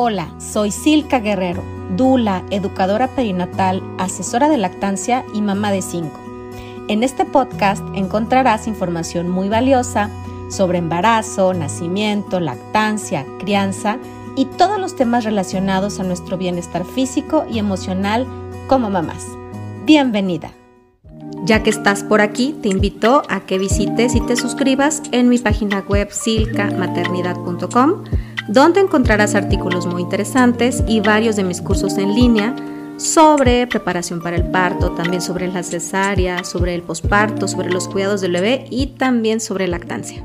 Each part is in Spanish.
Hola, soy Silka Guerrero, Dula, educadora perinatal, asesora de lactancia y mamá de cinco. En este podcast encontrarás información muy valiosa sobre embarazo, nacimiento, lactancia, crianza y todos los temas relacionados a nuestro bienestar físico y emocional como mamás. Bienvenida. Ya que estás por aquí, te invito a que visites y te suscribas en mi página web silcamaternidad.com, donde encontrarás artículos muy interesantes y varios de mis cursos en línea sobre preparación para el parto, también sobre la cesárea, sobre el posparto, sobre los cuidados del bebé y también sobre lactancia.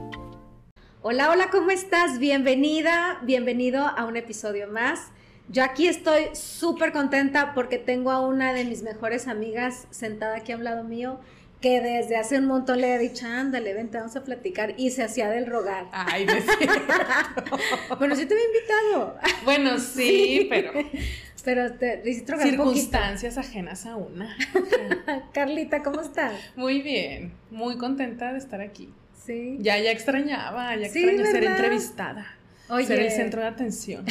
Hola, hola, ¿cómo estás? Bienvenida, bienvenido a un episodio más. Yo aquí estoy súper contenta porque tengo a una de mis mejores amigas sentada aquí a un lado mío que desde hace un montón le he dicho, ándale, vente, vamos a platicar, y se hacía del rogar. Ay, no Bueno, sí te había invitado. Bueno, sí, pero... Pero te hiciste Circunstancias ajenas a una. Carlita, ¿cómo estás? Muy bien, muy contenta de estar aquí. Sí. Ya, ya extrañaba, ya extrañaba ser entrevistada. Ser el centro de atención.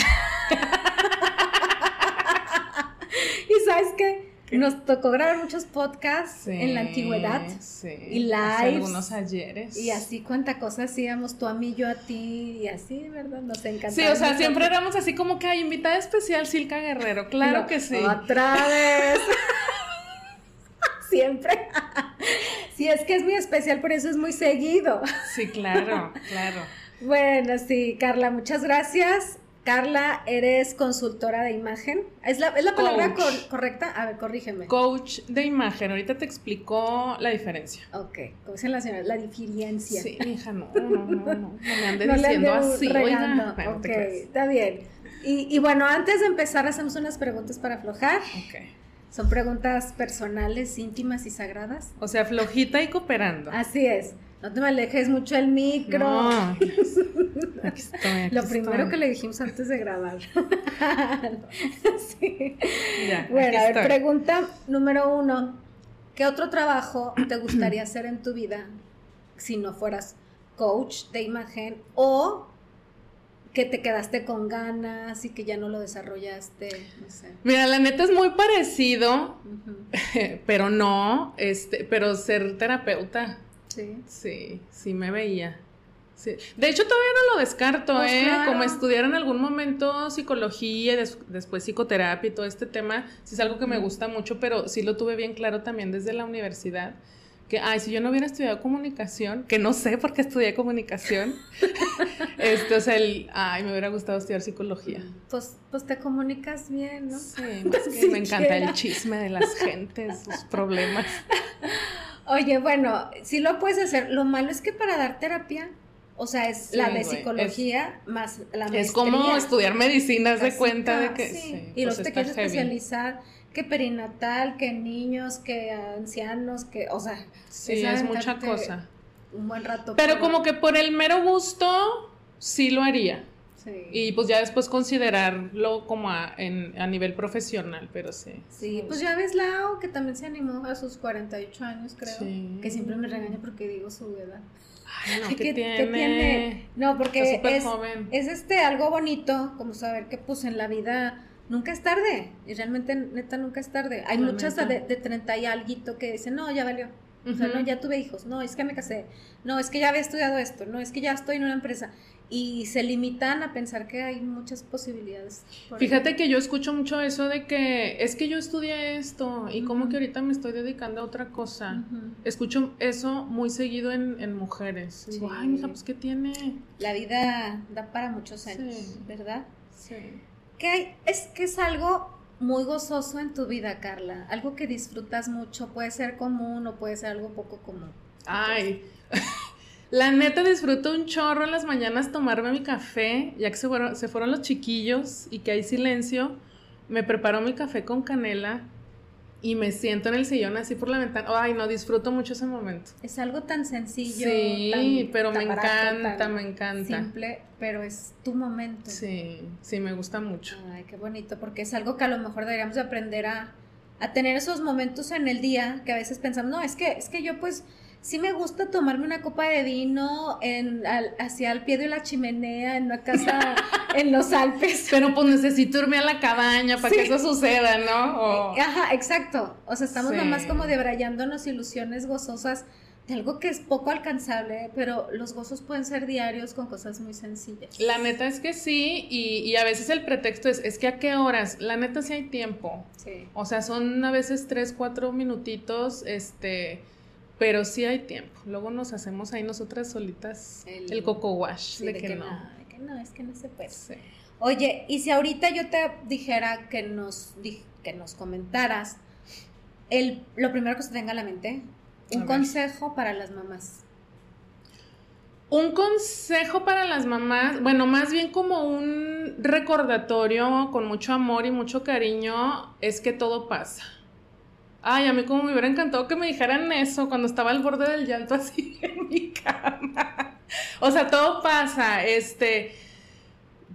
y sabes qué? Nos tocó grabar muchos podcasts en la antigüedad sí, y lives. algunos ayeres. Y así cuánta cosa hacíamos, tú a mí, yo a ti, y así, ¿verdad? Nos encantaba. Sí, o sea, siempre éramos así como que hay invitada especial Silka Guerrero, claro que sí. Otra vez. siempre. sí, es que es muy especial, por eso es muy seguido. sí, claro, claro. Bueno, sí, Carla, muchas gracias. Carla, eres consultora de imagen. ¿Es la, ¿es la palabra correcta? A ver, corrígeme. Coach de imagen. Ahorita te explicó la diferencia. Ok, como dicen las señoras, la diferencia. Sí, hija, no, no, no, no, no me andes diciendo así. Oiga, ok, está bien. Y, y, bueno, antes de empezar, hacemos unas preguntas para aflojar. Ok. Son preguntas personales, íntimas y sagradas. O sea, flojita y cooperando. Así es. No te me alejes mucho el micro. No. Aquí estoy, aquí Lo primero que le dijimos antes de grabar. sí. Ya, bueno, a ver, pregunta número uno. ¿Qué otro trabajo te gustaría hacer en tu vida si no fueras coach de imagen o que te quedaste con ganas y que ya no lo desarrollaste, no sé. Mira, la neta es muy parecido, pero no, este, pero ser terapeuta. Sí. Sí, sí me veía. Sí. De hecho, todavía no lo descarto, Pues ¿eh? claro. Como estudiar en algún momento psicología y des- después psicoterapia y todo este tema, sí es algo que me gusta mucho, pero sí lo tuve bien claro también desde la universidad. Que, ay, si yo no hubiera estudiado comunicación, que no sé por qué estudié comunicación, este, o sea, el, ay, me hubiera gustado estudiar psicología. Pues, pues te comunicas bien, ¿no? Sí, más que me encanta el chisme de las gentes, sus problemas. Oye, bueno, sí lo puedes hacer. Lo malo es que para dar terapia, o sea, es Sí, la de psicología más la maestría. Es como estudiar medicina, haz de cuenta de que... sí. sí, y pues los te quieres heavy. especializar, que perinatal, que niños, que ancianos, que, o sea, Sí, es es mucha cosa. Un buen rato. Pero como que por el mero gusto, sí lo haría. Sí. Y pues ya después considerarlo como a, en, a nivel profesional, pero sí. Sí, pues ya ves Lau, que también se animó a sus 48 años, creo. Sí. Que siempre me regaña porque digo su edad. Ay, no, ¿Qué- ¿qué, qué tiene? No, porque es, joven. es este algo bonito, como saber que pues en la vida nunca es tarde. Y realmente, neta, nunca es tarde. Hay muchas de, de 30 y alguito que dicen, no, ya valió. O sea, no, ya tuve hijos. No, es que me casé. No, es que ya había estudiado esto. No, es que ya estoy en una empresa. Y se limitan a pensar que hay muchas posibilidades. Fíjate que yo escucho mucho eso de que es que yo estudié esto y como Ujú. que ahorita me estoy dedicando a otra cosa. Escucho eso muy seguido en, en mujeres. Digo, ay, mija, pues ¿qué tiene? La vida da para muchos años, Sí. ¿verdad? Sí. ¿Qué hay? Es que es algo muy gozoso en tu vida, Carla. Algo que disfrutas mucho. Puede ser común o puede ser algo poco común. Ay, la neta disfruto un chorro en las mañanas tomarme mi café, ya que se fueron, se fueron los chiquillos y que hay silencio, me preparo mi café con canela y me siento en el sillón así por la ventana. Ay, no, disfruto mucho ese momento. Es algo tan sencillo. Sí, tan- pero tan me barato, encanta, tan me encanta. Simple, pero es tu momento. Sí, sí, me gusta mucho. Ay, qué bonito, porque es algo que a lo mejor deberíamos de aprender a, a tener esos momentos en el día que a veces pensamos, no, es que, es que yo pues sí me gusta tomarme una copa de vino en, hacia el pie de la chimenea en una casa en los Alpes. Pero pues necesito irme a la cabaña para que eso suceda, ¿no? Ajá, exacto. O sea, estamos nomás como debrayándonos ilusiones gozosas de algo que es poco alcanzable, pero los gozos pueden ser diarios con cosas muy sencillas. La neta es que sí, y, a veces el pretexto es, es que a qué horas, la neta sí hay tiempo. Sí. O sea, son a veces tres, cuatro minutitos, este, pero sí hay tiempo. Luego nos hacemos ahí nosotras solitas el, coco wash de, que, no. De que no, es que no se puede. Oye, y si ahorita yo te dijera que nos, que nos comentaras el, lo primero que se tenga a la mente, un consejo para las mamás. Un consejo para las mamás, bueno, más bien como un recordatorio con mucho amor y mucho cariño, es que todo pasa. Ay, a mí como me hubiera encantado que me dijeran eso cuando estaba al borde del llanto así en mi cama. O sea, todo pasa, este,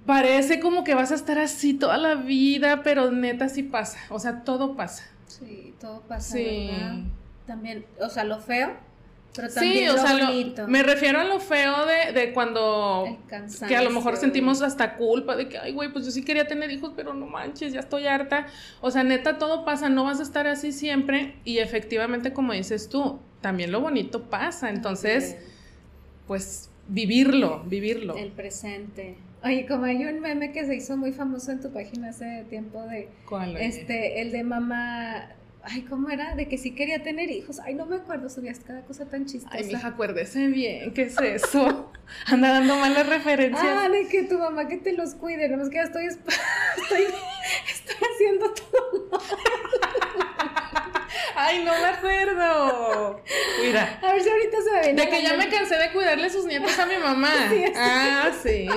parece como que vas a estar así toda la vida, pero neta sí pasa, o sea, todo pasa. Sí, todo pasa. Sí. También, o sea, lo feo, pero también sí, o sea, me refiero a lo feo de, de cuando que a lo mejor sentimos hasta culpa de que, ay, güey, pues yo sí quería tener hijos, pero no manches, ya estoy harta. O sea, neta, todo pasa, no vas a estar así siempre. Y efectivamente, como dices tú, también lo bonito pasa. Entonces, pues vivirlo, vivirlo. El presente. Oye, como hay un meme que se hizo muy famoso en tu página hace tiempo de ¿Cuál este, el de mamá Ay, ¿cómo era? De que sí quería tener hijos. Ay, no me acuerdo, subías cada cosa tan chistosa. Ay, mija, acuérdese bien, ¿qué es eso? Anda dando malas referencias. Ah, de que tu mamá que te los cuide, no es que ya estoy, estoy, estoy haciendo todo Ay, no me acuerdo. Mira. A ver si ahorita se ve. De que ya me cansé de cuidarle sus nietos a mi mamá. ah, sí.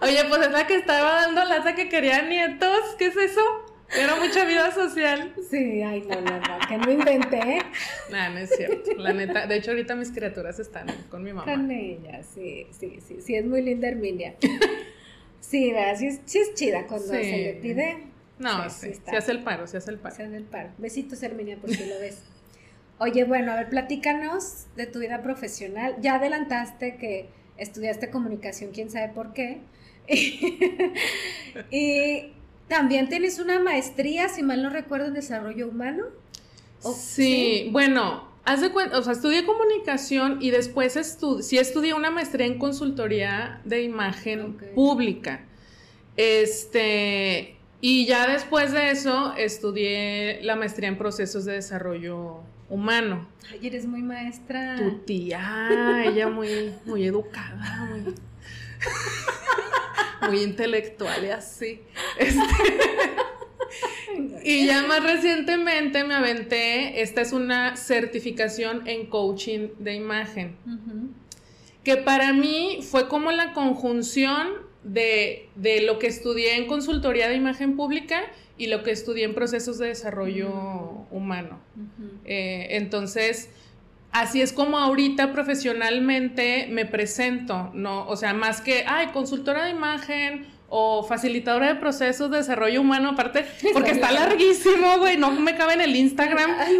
Oye, pues es la que estaba dando lata que quería nietos. ¿Qué es eso? Era mucha vida social. Sí, ay, no, no, no, que no inventé. No, no es cierto. La neta, de hecho, ahorita mis criaturas están con mi mamá. Con ella, sí, sí, sí. Sí, es muy linda Herminia. Sí, ¿verdad? Sí es, sí es chida cuando se le pide. No, sí, se hace el paro, se hace el paro. Se hace el paro. Besitos, Herminia, por si lo ves. Oye, bueno, a ver, platícanos de tu vida profesional. Ya adelantaste que estudiaste comunicación, quién sabe por qué. y también tienes una maestría, si mal no recuerdo, en desarrollo humano. sí, bueno, haz de cuenta, o sea, estudié comunicación y después estudié, sí estudié una maestría en consultoría de imagen pública. Este, y ya después de eso estudié la maestría en procesos de desarrollo humano. Ay, eres muy maestra. Tu tía, ella muy, muy educada, muy muy intelectual y así. Este, y ya más recientemente me aventé, esta es una certificación en coaching de imagen, que para mí fue como la conjunción de, lo que estudié en consultoría de imagen pública y lo que estudié en procesos de desarrollo humano. Eh, entonces, así es como ahorita profesionalmente me presento, ¿no? O sea, más que, ay, consultora de imagen o facilitadora de procesos de desarrollo humano, aparte, porque está larguísimo, güey, no me cabe en el Instagram. Ay,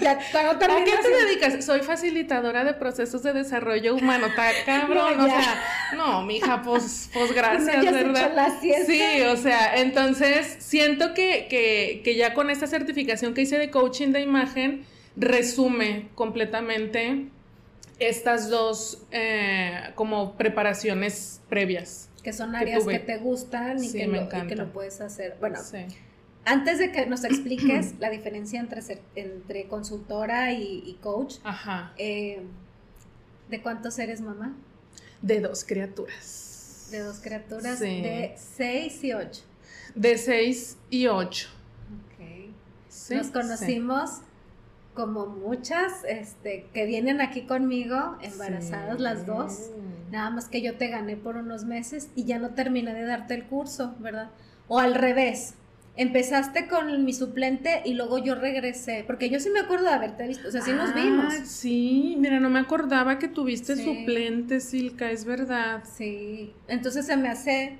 ya ¿A qué te dedicas? Soy facilitadora de procesos de desarrollo humano, está cabrón, o sea, no, mija, pues, pues gracias, ¿verdad? sí, o sea, entonces siento que, que, que ya con esta certificación que hice de coaching de imagen, resume completamente estas dos eh, como preparaciones previas. Que son áreas que, te gustan y, que, lo, que, lo, puedes hacer. Bueno, antes de que nos expliques la diferencia entre, entre consultora y, coach, eh, ¿de cuántos eres mamá? De dos criaturas. De dos criaturas de seis y ocho. De seis y ocho. Ok. Nos conocimos como muchas este, que vienen aquí conmigo, embarazadas las dos, nada más que yo te gané por unos meses y ya no terminé de darte el curso, ¿verdad? O al revés, empezaste con mi suplente y luego yo regresé, porque yo sí me acuerdo de haberte visto, o sea, sí nos ah, vimos. Sí, mira, no me acordaba que tuviste suplente, Silka, es verdad. Sí, entonces se me hace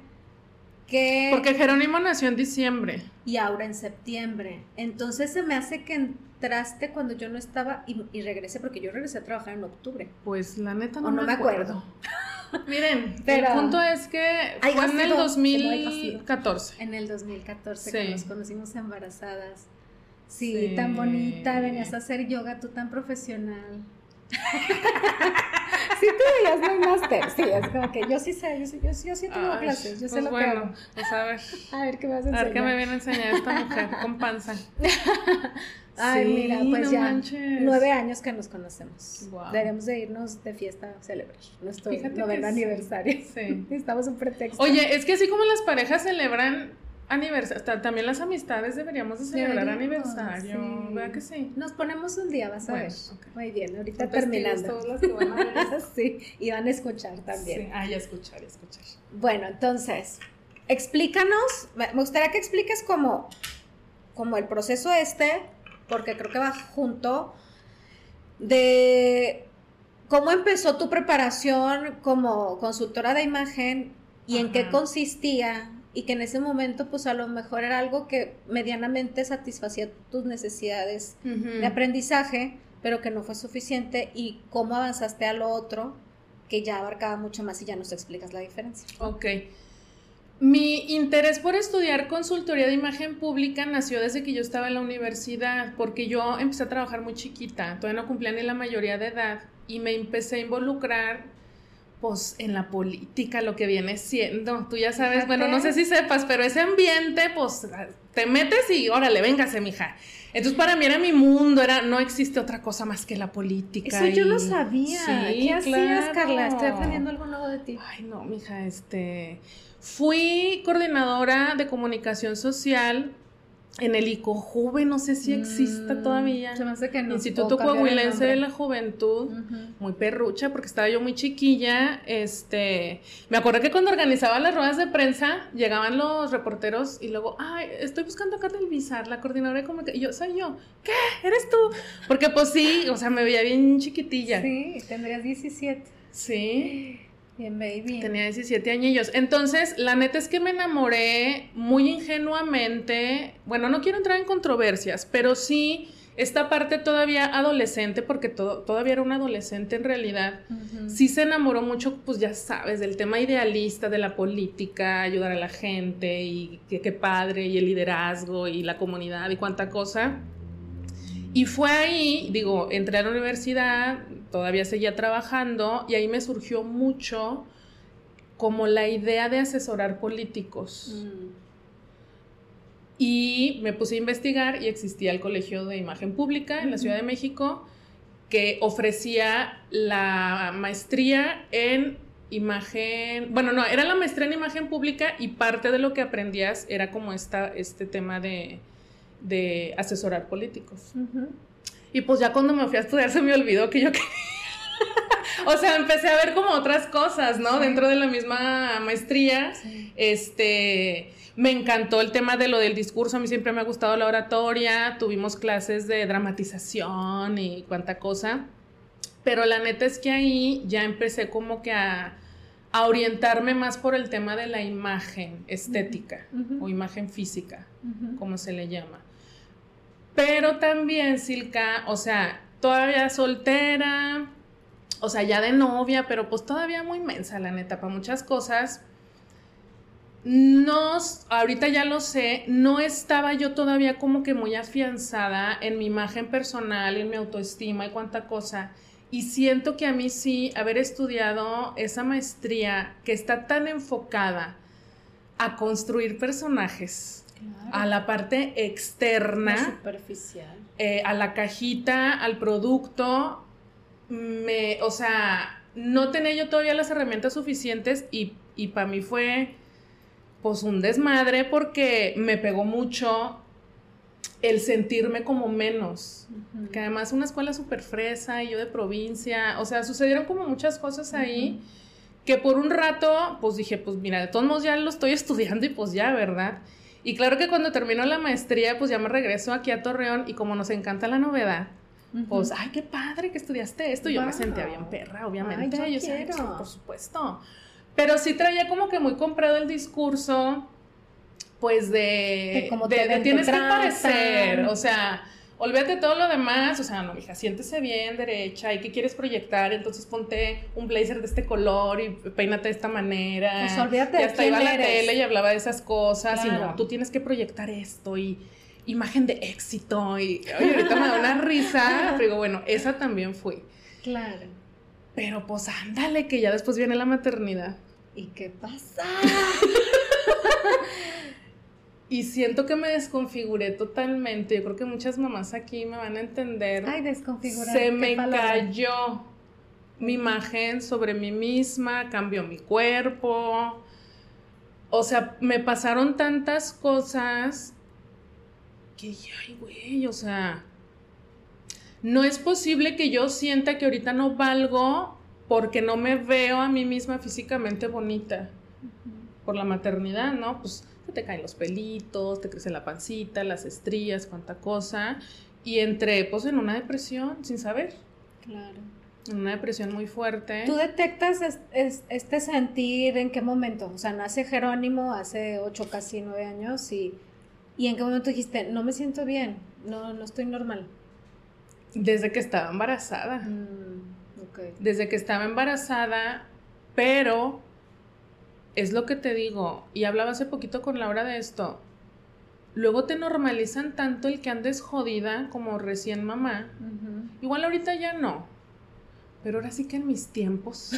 que... Porque Jerónimo nació en diciembre. Y ahora en septiembre. Entonces se me hace que entraste cuando yo no estaba y, regresé, porque yo regresé a trabajar en octubre. Pues la neta no, no me acuerdo. Miren, el punto es que fue en el 2014. En el 2014 que nos conocimos embarazadas. Sí, tan bonita, venías a hacer yoga, tú tan profesional. sí te veías muy máster, sí, es como que yo sí sé, yo sí, yo, yo sí tengo clases, yo sé pues lo que hago. Pues a ver. A ver qué me vas a enseñar. A ver qué me viene a enseñar esta mujer con panza. Ay, mira, pues ya nueve años que nos conocemos. Wow. Deberíamos de irnos de fiesta a celebrar nuestro noveno aniversario. Sí. Estamos un pretexto. Oye, es que así como las parejas celebran aniversario, también las amistades deberíamos de celebrar aniversario, ¿verdad que sí? Nos ponemos un día, vas a ver. Muy bien, ahorita terminando. Todos los que van a ver. sí, y van a escuchar también. Sí, ah, ya escuchar, escuchar. Bueno, entonces, explícanos, me gustaría que expliques como, como el proceso este, porque creo que va junto, de cómo empezó tu preparación como consultora de imagen y en qué consistía y que en ese momento pues a lo mejor era algo que medianamente satisfacía tus necesidades de aprendizaje, pero que no fue suficiente y cómo avanzaste a lo otro que ya abarcaba mucho más y ya nos explicas la diferencia. Ok. Mi interés por estudiar consultoría de imagen pública nació desde que yo estaba en la universidad, porque yo empecé a trabajar muy chiquita, todavía no cumplía ni la mayoría de edad, y me empecé a involucrar pues en la política, lo que viene siendo, tú ya sabes, bueno, no sé si sepas, pero ese ambiente, pues te metes y órale, véngase, mija. Entonces para mí era mi mundo, era no existe otra cosa más que la política. Eso yo no sabía. ¿Qué hacías, Carla? Estoy aprendiendo algo nuevo de ti. Ay, no, mija, este fui coordinadora de comunicación social en el ICOJUVE, no sé si exista mm, todavía. Se me hace que no. Instituto Coahuilense de la Juventud, muy perrucha, porque estaba yo muy chiquilla. Este, me acuerdo que cuando organizaba las ruedas de prensa, llegaban los reporteros y luego, ay, estoy buscando a Carla Elvizar, la coordinadora de comunicación. Y yo, soy yo. ¿Qué? ¿Eres tú? Porque pues sí, o sea, me veía bien chiquitilla. Sí, tendrías 17. Sí. Bien, baby. Tenía 17 añillos. Entonces, la neta es que me enamoré muy ingenuamente. Bueno, no quiero entrar en controversias, pero sí esta parte todavía adolescente, porque todavía era un adolescente en realidad, sí se enamoró mucho, pues ya sabes, del tema idealista de la política, ayudar a la gente y qué padre, y el liderazgo y la comunidad y cuánta cosa. Y fue ahí, digo, entré a la universidad, todavía seguía trabajando y ahí me surgió mucho como la idea de asesorar políticos. Mm. Y me puse a investigar y existía el Colegio de Imagen Pública en la Ciudad de México que ofrecía la maestría en imagen, bueno, no, era la maestría en imagen pública y parte de lo que aprendías era como esta, este tema de, de asesorar políticos. Y pues ya cuando me fui a estudiar se me olvidó que yo quería. o sea, empecé a ver como otras cosas, ¿no? Dentro de la misma maestría. Este, me encantó el tema de lo del discurso, a mí siempre me ha gustado la oratoria, tuvimos clases de dramatización y cuánta cosa. Pero la neta es que ahí ya empecé como que a, orientarme más por el tema de la imagen estética o imagen física, como se le llama. Pero también, Silka, o sea, todavía soltera, o sea, ya de novia, pero pues todavía muy inmensa, la neta, para muchas cosas. No, ahorita ya lo sé, no estaba yo todavía como que muy afianzada en mi imagen personal, en mi autoestima y cuánta cosa. Y siento que a mí sí, haber estudiado esa maestría que está tan enfocada a construir personajes, a la parte externa, superficial, eh, a la cajita, al producto, me, o sea, no tenía yo todavía las herramientas suficientes y, y para mí fue pues un desmadre porque me pegó mucho el sentirme como menos, que además una escuela súper fresa y yo de provincia, o sea, sucedieron como muchas cosas ahí que por un rato, pues dije, pues mira, de todos modos ya lo estoy estudiando y pues ya, ¿verdad? Y claro que cuando termino la maestría, pues ya me regreso aquí a Torreón y como nos encanta la novedad, pues, ay, qué padre que estudiaste esto. Yo me sentía bien perra, obviamente. Ay, yo, quiero. por supuesto. Pero sí traía como que muy comprado el discurso, pues de, de, tienes que parecer, o sea, olvídate de todo lo demás, o sea, no, hija, siéntese bien, derecha, ¿y qué quieres proyectar? Entonces ponte un blazer de este color y peínate de esta manera. Pues olvídate y de hasta quién iba a la eres. tele y hablaba de esas cosas, y Claro. no, tú tienes que proyectar esto y imagen de éxito, y oye, ahorita me da una risa, pero digo, bueno, esa también fui. Claro. Pero pues ándale, que ya después viene la maternidad. ¿Y qué pasa? Y siento que me desconfiguré totalmente. Yo creo que muchas mamás aquí me van a entender. Ay, desconfigurar. Se ¿qué me palabra? cayó mi imagen sobre mí misma, cambió mi cuerpo. O sea, me pasaron tantas cosas que, ay, güey, o sea, no es posible que yo sienta que ahorita no valgo porque no me veo a mí misma físicamente bonita por la maternidad, ¿no? Pues se te caen los pelitos, te crece la pancita, las estrías, cuánta cosa. Y entré, pues, en una depresión, sin saber. Claro. En una depresión muy fuerte. ¿Tú detectas es- es- este sentir en qué momento? O sea, nace Jerónimo hace ocho, casi nueve años y, y en qué momento dijiste, no me siento bien, no, no estoy normal. Desde que estaba embarazada. Mm, ok. Desde que estaba embarazada, pero es lo que te digo, y hablaba hace poquito con Laura de esto. Luego te normalizan tanto el que andes jodida como recién mamá. Igual ahorita ya no. Pero ahora sí que en mis tiempos.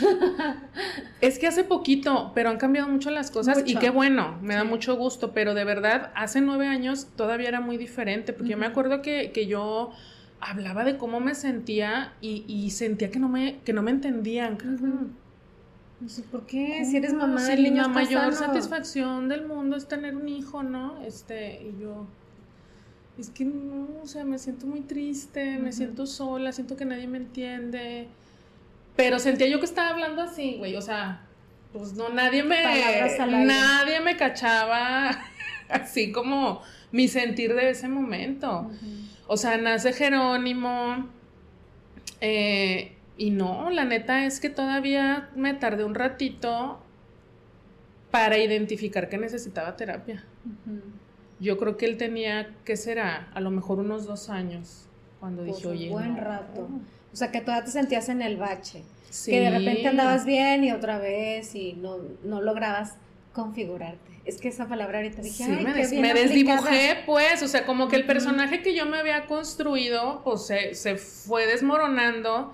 es que hace poquito, pero han cambiado mucho las cosas y qué bueno, me da mucho gusto, pero de verdad, hace nueve años todavía era muy diferente, porque yo me acuerdo que, que yo hablaba de cómo me sentía y, y sentía que no me, que no me entendían. No sé por qué, si eres mamá, Si el niño la mayor sano. satisfacción del mundo es tener un hijo, ¿no? Este, y yo, es que no, o sea, me siento muy triste, me siento sola, siento que nadie me entiende. Pero sentía yo que estaba hablando así, güey, o sea, pues no, nadie me, nadie me cachaba así como mi sentir de ese momento. O sea, nace Jerónimo. eh, y no, la neta es que todavía me tardé un ratito para identificar que necesitaba terapia. Yo creo que él tenía, ¿qué será? A lo mejor unos dos años cuando Pues dije, un oye. buen no". rato. O sea, que todavía te sentías en el bache. Sí. Que de repente andabas bien y otra vez y no, no lograbas configurarte. Es que esa palabra ahorita dije, Sí, ay, me, des- me aplicada". desdibujé, pues, o sea, como que el personaje que yo me había construido, pues, se, se fue desmoronando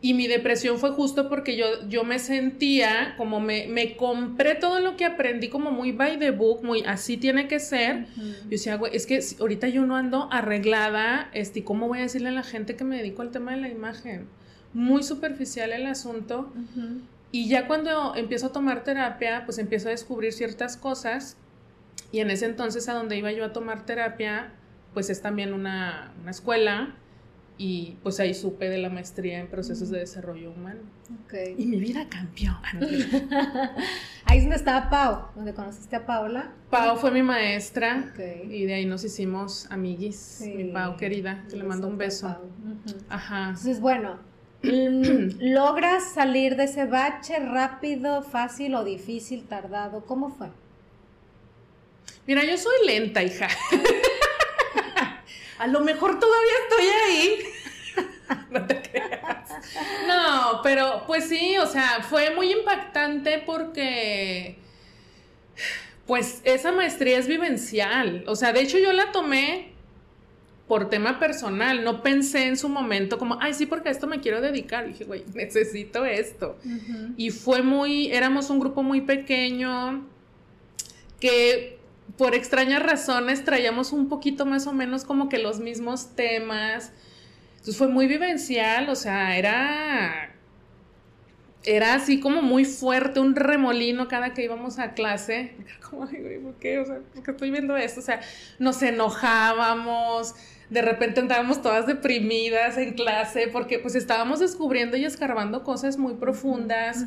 y mi depresión fue justo porque yo, yo me sentía como me, me compré todo lo que aprendí como muy by the book, muy así tiene que ser. Ujú. Yo decía, güey, es que ahorita yo no ando arreglada, este, ¿y ¿cómo voy a decirle a la gente que me dedico al tema de la imagen? Muy superficial el asunto. Ujú. Y ya cuando empiezo a tomar terapia, pues empiezo a descubrir ciertas cosas. Y en ese entonces a donde iba yo a tomar terapia, pues es también una, una escuela. Y pues ahí supe de la maestría en procesos de desarrollo humano. Ok. Y mi vida cambió. Ahí es donde estaba Pau, donde conociste a Paula. Pau fue mi maestra. Ok. Y de ahí nos hicimos amiguis. Sí. Mi Pau querida, que le mando un beso. Ajá. Entonces, bueno, ¿logras salir de ese bache rápido, fácil o difícil, tardado? ¿Cómo fue? Mira, yo soy lenta, hija. A lo mejor todavía estoy ahí. no te creas. No, pero pues sí, o sea, fue muy impactante porque pues esa maestría es vivencial. O sea, de hecho yo la tomé por tema personal. No pensé en su momento como, ay, sí, porque a esto me quiero dedicar. dije, güey, necesito esto. Y fue muy, éramos un grupo muy pequeño que por extrañas razones traíamos un poquito más o menos como que los mismos temas. Entonces fue muy vivencial, o sea, era era así como muy fuerte, un remolino cada que íbamos a clase. Como, ay, güey, ¿por qué? O sea, ¿por estoy viendo esto? O sea, nos enojábamos, de repente andábamos todas deprimidas en clase porque pues estábamos descubriendo y escarbando cosas muy profundas.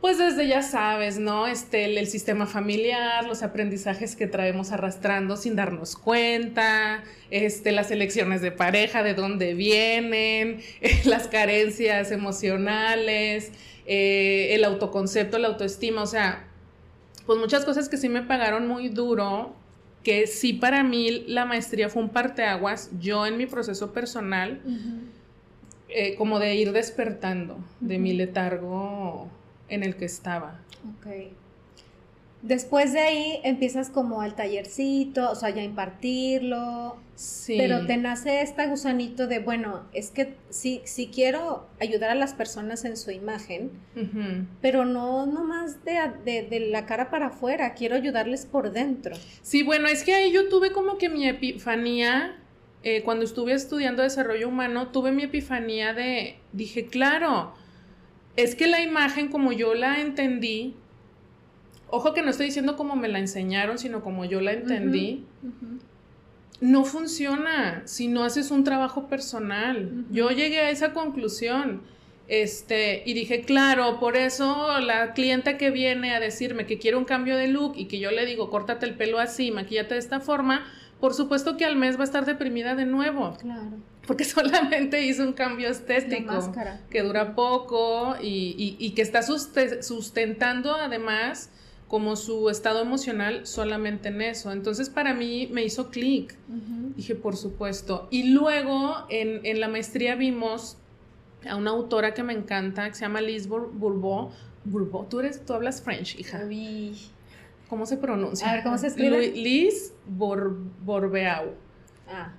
Pues desde ya sabes, ¿no? Este, el, el sistema familiar, los aprendizajes que traemos arrastrando sin darnos cuenta, este, las elecciones de pareja, de dónde vienen, eh, las carencias emocionales, eh, el autoconcepto, la autoestima, o sea, pues muchas cosas que sí me pagaron muy duro que sí para mí la maestría fue un parteaguas, yo en mi proceso personal, eh, como de ir despertando de mi letargo en el que estaba. Ok. Después de ahí empiezas como al tallercito, o sea, ya impartirlo. Sí. Pero te nace este gusanito de, bueno, es que sí, sí quiero ayudar a las personas en su imagen, pero no nomás de, de, de, la cara para afuera, quiero ayudarles por dentro. Sí, bueno, es que ahí yo tuve como que mi epifanía, eh, cuando estuve estudiando desarrollo humano, tuve mi epifanía de, dije, claro, es que la imagen como yo la entendí, Ojo que no estoy diciendo como me la enseñaron, sino como yo la entendí. No funciona si no haces un trabajo personal. Yo llegué a esa conclusión. Este, y dije, claro, por eso la clienta que viene a decirme que quiere un cambio de look y que yo le digo, córtate el pelo así, maquillate de esta forma, por supuesto que al mes va a estar deprimida de nuevo. Claro. Porque solamente hizo un cambio estético que dura poco y, y que está sustentando además como su estado emocional solamente en eso. Entonces para mí me hizo clic. Dije, por supuesto. Y luego en, la maestría vimos a una autora que me encanta, que se llama Liz Bourbeau. Bourbeau. Tú, eres, tú hablas French, hija. ¿Cómo se pronuncia? A ver, ¿cómo se escribe? Liz Bourbeau. Ah.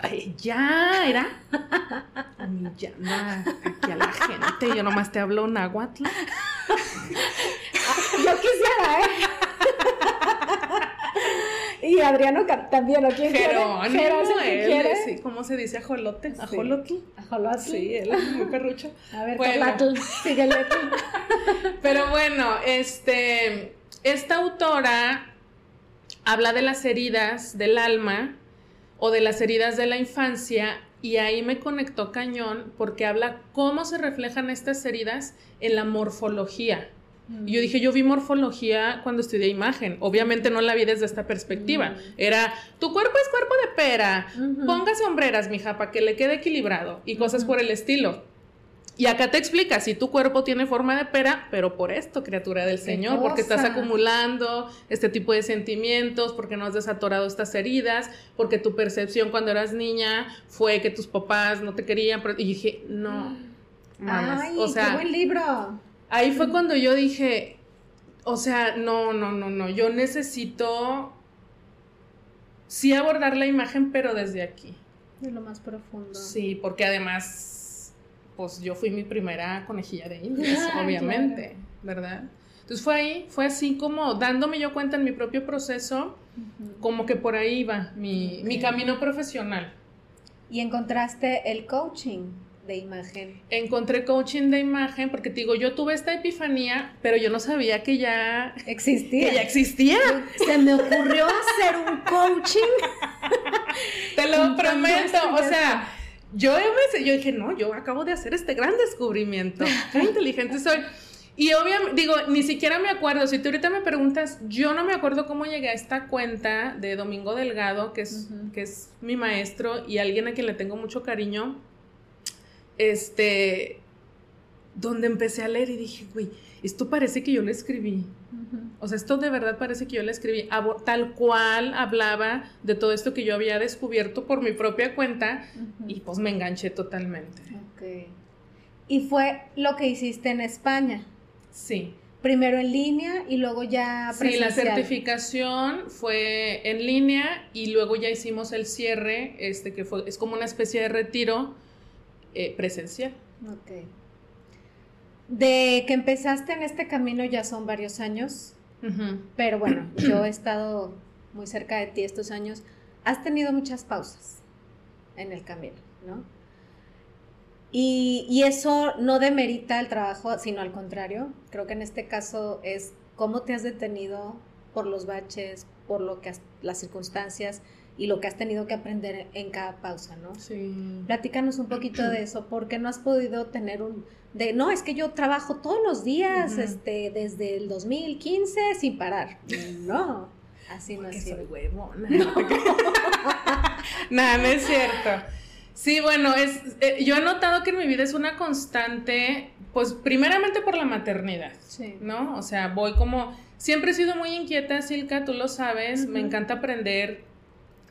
Ay, ya, era. ya, aquí a la gente, yo nomás te hablo náhuatl. Yo quisiera, ¿eh? y Adriano también, ¿o quién Jerónimo, quiere? Él, sí, ¿cómo se dice ajolote? Ajolotl. Ajolotl. Sí, él es muy perrucho. A ver, bueno. síguele Pero bueno, este, esta autora habla de las heridas del alma o de las heridas de la infancia y ahí me conectó cañón porque habla cómo se reflejan estas heridas en la morfología. Y yo dije, yo vi morfología cuando estudié imagen. Obviamente no la vi desde esta perspectiva. Mm. Era, tu cuerpo es cuerpo de pera. Ponga sombreras, mija, para que le quede equilibrado. Y cosas por el estilo. Y acá te explica, si tu cuerpo tiene forma de pera, pero por esto, criatura del Señor, porque estás acumulando este tipo de sentimientos, porque no has desatorado estas heridas, porque tu percepción cuando eras niña fue que tus papás no te querían. Y dije, no. Ay, o sea, qué buen libro ahí fue cuando yo dije, o sea, no, no, no, no, yo necesito sí abordar la imagen, pero desde aquí. De lo más profundo. Sí, porque además, pues yo fui mi primera conejilla de indias, obviamente, ¿verdad? Entonces fue ahí, fue así como dándome yo cuenta en mi propio proceso, como que por ahí iba mi, mi camino profesional. Y encontraste el coaching de imagen? Encontré coaching de imagen porque te digo, yo tuve esta epifanía, pero yo no sabía que ya existía. Que ya existía. Se me ocurrió hacer un coaching. te lo prometo, o sea, yo, yo dije, no, yo acabo de hacer este gran descubrimiento. Qué inteligente soy. Y obviamente, digo, ni siquiera me acuerdo, si tú ahorita me preguntas, yo no me acuerdo cómo llegué a esta cuenta de Domingo Delgado, que es, que es mi maestro y alguien a quien le tengo mucho cariño este, donde empecé a leer y dije, güey, esto parece que yo lo escribí. O sea, esto de verdad parece que yo lo escribí. Tal cual hablaba de todo esto que yo había descubierto por mi propia cuenta y pues me enganché totalmente. Ok. Y fue lo que hiciste en España. Sí. Primero en línea y luego ya presencial. Sí, la certificación fue en línea y luego ya hicimos el cierre, este que fue, es como una especie de retiro eh, presencial. Ok. De que empezaste en este camino ya son varios años, pero bueno, yo he estado muy cerca de ti estos años. Has tenido muchas pausas en el camino, ¿no? Y, y, eso no demerita el trabajo, sino al contrario. Creo que en este caso es cómo te has detenido por los baches, por lo que las circunstancias y lo que has tenido que aprender en cada pausa, ¿no? Sí. Platícanos un poquito de eso, porque no has podido tener un de no, es que yo trabajo todos los días, este, desde el 2015 sin parar. No, así no es. Soy huevona. No. Nada, no es cierto. Sí, bueno, es, eh, yo he notado que en mi vida es una constante, pues primeramente por la maternidad, sí. ¿no? O sea, voy como siempre he sido muy inquieta, Silka, tú lo sabes, me encanta aprender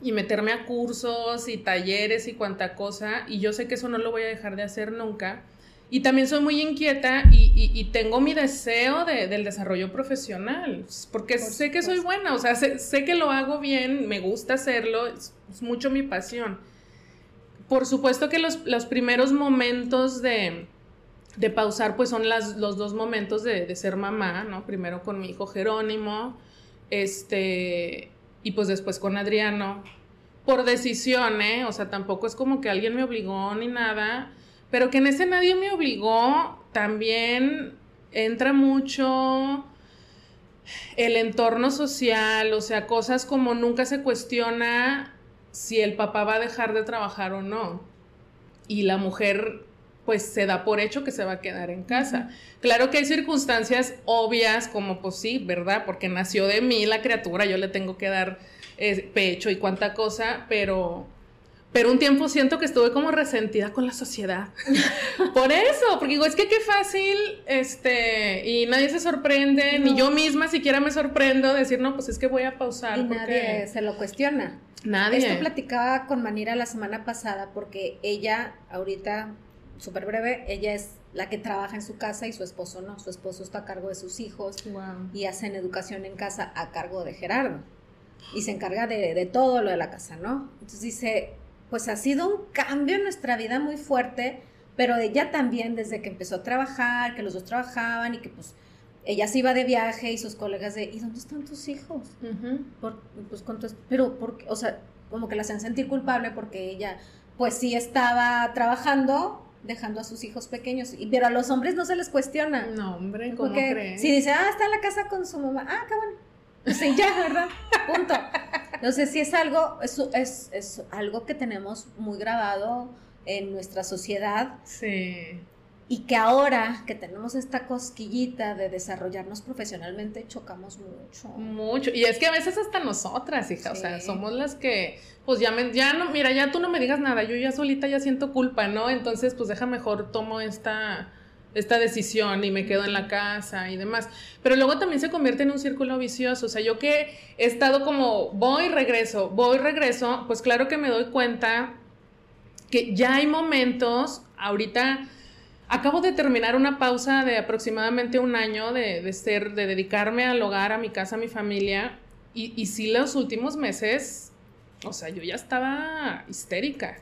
y meterme a cursos y talleres y cuanta cosa, y yo sé que eso no lo voy a dejar de hacer nunca. Y también soy muy inquieta y, tengo mi deseo del desarrollo profesional, porque sé que soy buena, o sea, sé, que lo hago bien, me gusta hacerlo, es, mucho mi pasión. Por supuesto que los, primeros momentos de, pausar, pues son las, los dos momentos de, de, ser mamá, ¿no? Primero con mi hijo Jerónimo, este, y pues después con Adriano, por decisión, ¿eh? O sea, tampoco es como que alguien me obligó ni nada, pero que en ese nadie me obligó, también entra mucho el entorno social, o sea, cosas como nunca se cuestiona si el papá va a dejar de trabajar o no. Y la mujer pues se da por hecho que se va a quedar en casa. Claro que hay circunstancias obvias como pues sí, ¿verdad? Porque nació de mí la criatura, yo le tengo que dar eh, pecho y cuánta cosa, pero pero un tiempo siento que estuve como resentida con la sociedad. Por eso, porque digo, es que qué fácil, este, y nadie se sorprende, ni yo misma siquiera me sorprendo decir, no, pues es que voy a pausar. Y nadie se lo cuestiona. Nadie. Esto platicaba con Manira la semana pasada porque ella, ahorita, súper breve, ella es la que trabaja en su casa y su esposo no. Su esposo está a cargo de sus hijos y hacen educación en casa a cargo de Gerardo. Y se encarga de, de todo lo de la casa, ¿no? Entonces dice, pues ha sido un cambio en nuestra vida muy fuerte, pero ella también desde que empezó a trabajar, que los dos trabajaban y que pues ella se iba de viaje y sus colegas de, ¿y dónde están tus hijos? pues con pero, porque, o sea, como que la hacen sentir culpable porque ella, pues sí estaba trabajando, dejando a sus hijos pequeños, y, pero a los hombres no se les cuestiona. No, hombre, ¿cómo crees? Si dice, ah, está en la casa con su mamá, ah, qué bueno. Sí, ya, ¿verdad? Punto. Entonces, sí es algo, es, es, es algo que tenemos muy grabado en nuestra sociedad. Sí. Y que ahora que tenemos esta cosquillita de desarrollarnos profesionalmente, chocamos mucho. Mucho. Y es que a veces hasta nosotras, hija, o sea, somos las que, pues ya, me, ya no, mira, ya tú no me digas nada, yo ya solita ya siento culpa, ¿no? Entonces, pues deja mejor, tomo esta esta decisión y me quedo en la casa y demás. Pero luego también se convierte en un círculo vicioso. O sea, yo que he estado como voy, regreso, voy, regreso, pues claro que me doy cuenta que ya hay momentos, ahorita acabo de terminar una pausa de aproximadamente un año de, ser, de dedicarme al hogar, a mi casa, a mi familia. Y, y sí, los últimos meses, o sea, yo ya estaba histérica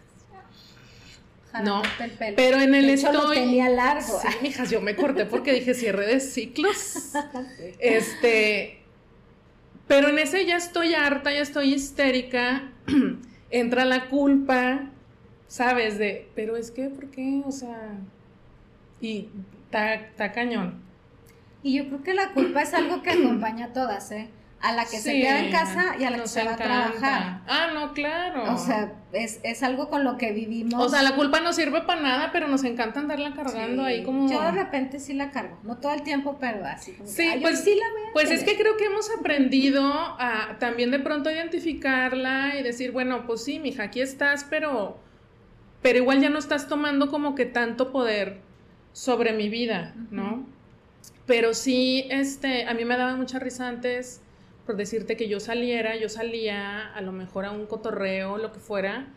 no, pero en el estoy. tenía largo. Sí, mijas, yo me corté porque dije cierre de ciclos. Este. Pero en ese ya estoy harta, ya estoy histérica. Entra la culpa, ¿sabes? De, pero es que, ¿por qué? O sea. Y está cañón. Y yo creo que la culpa es algo que acompaña a todas, ¿eh? a la que se queda en casa y a la que se va a trabajar. Ah, no, claro. O sea, es, algo con lo que vivimos. O sea, la culpa no sirve para nada, pero nos encanta andarla cargando ahí como... Yo de repente sí la cargo, no todo el tiempo, pero así como Sí, pues, sí la Pues es que creo que hemos aprendido a también de pronto identificarla y decir, bueno, pues sí, mija, aquí estás, pero... Pero igual ya no estás tomando como que tanto poder sobre mi vida, ¿no? Pero sí, este, a mí me daba mucha risa antes por decirte que yo saliera, yo salía a lo mejor a un cotorreo, lo que fuera,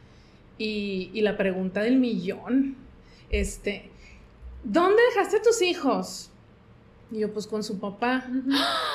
y, la pregunta del millón, este, ¿dónde dejaste a tus hijos? Y yo, pues con su papá.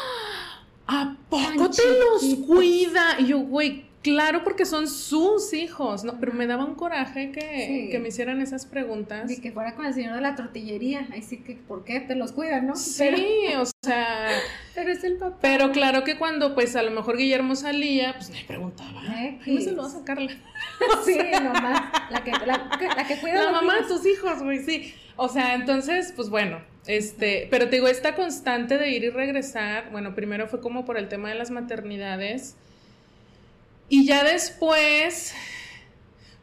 ¿A poco te los cuida? Y yo, güey, Claro, porque son sus hijos, ¿no? Pero me daba un coraje que, me hicieran esas preguntas. Y que fuera con el señor de la tortillería. Ahí sí que, ¿por qué? Te los cuidan, ¿no? Sí, o sea. pero es el papá. Pero claro que cuando, pues, a lo mejor Guillermo salía, pues me preguntaba. ¿Eh? ¿Cómo se lo vas a sacarla? sí, mamá. La que, la, que cuida La mamá de tus hijos, güey, sí. O sea, entonces, pues bueno, este, pero te digo, esta constante de ir y regresar, bueno, primero fue como por el tema de las maternidades y ya después,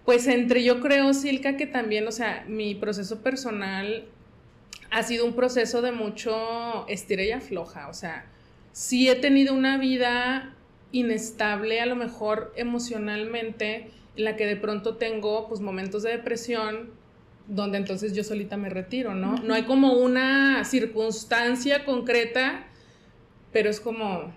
pues entre yo creo, Silka, que también, o sea, mi proceso personal ha sido un proceso de mucho estira y afloja, o sea, sí he tenido una vida inestable, a lo mejor emocionalmente, en la que de pronto tengo pues momentos de depresión, donde entonces yo solita me retiro, ¿no? No hay como una circunstancia concreta pero es como,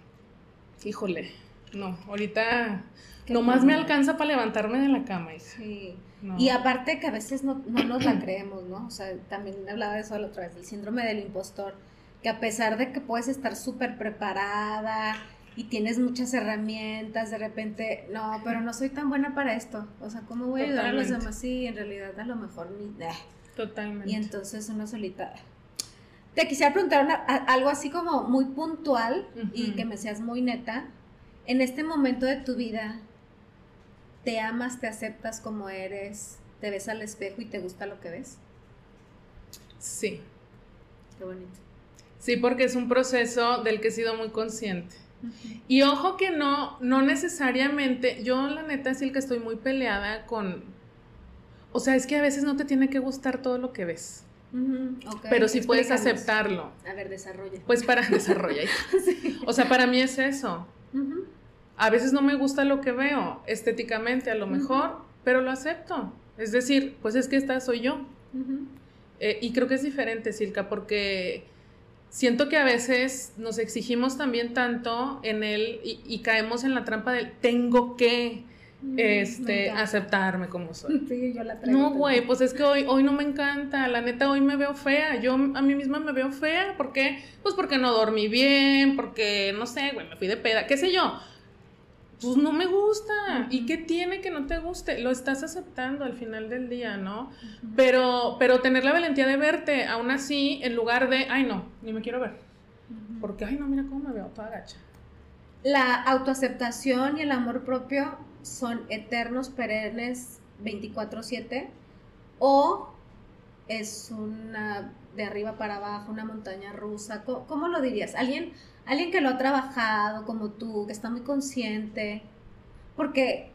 híjole, no, ahorita nomás me alcanza para levantarme de la cama. Sí. Y aparte que a veces no, no nos la creemos, ¿no? O sea, también hablaba de eso la otra vez, del síndrome del impostor, que a pesar de que puedes estar súper preparada y tienes muchas herramientas, de repente, no, pero no soy tan buena para esto. O sea, ¿cómo voy a ayudar a los demás? Sí, en realidad a lo mejor ni... Totalmente. Y entonces una solita... Te quisiera preguntar algo así como muy puntual y que me seas muy neta. En este momento de tu vida, ¿te amas, te aceptas como eres, te ves al espejo y te gusta lo que ves? Sí. Qué bonito. Sí, porque es un proceso del que he sido muy consciente. Y ojo que no, no necesariamente, yo la neta es el que estoy muy peleada con, o sea, es que a veces no te tiene que gustar todo lo que ves. Pero sí puedes aceptarlo. A ver, desarrolla. Pues para desarrollar. O sea, para mí es eso. A veces no me gusta lo que veo estéticamente, a lo mejor, pero lo acepto. Es decir, pues es que esta soy yo. Eh, y creo que es diferente, Silka, porque siento que a veces nos exigimos también tanto en él y, caemos en la trampa del tengo que este, aceptarme como soy. Sí, yo la No, güey, pues es que hoy, hoy no me encanta, la neta hoy me veo fea, yo a mí misma me veo fea, ¿por qué? Pues porque no dormí bien, porque no sé, güey, me fui de peda, qué sé yo pues no me gusta. ¿Y qué tiene que no te guste? Lo estás aceptando al final del día, ¿no? Pero, pero tener la valentía de verte, aún así, en lugar de, ay no, ni me quiero ver. Porque, ay no, mira cómo me veo, toda gacha. La autoaceptación y el amor propio son eternos, perennes, 24/7, o es una de arriba para abajo, una montaña rusa. ¿Cómo, lo dirías? ¿Alguien, alguien que lo ha trabajado como tú, que está muy consciente. Porque,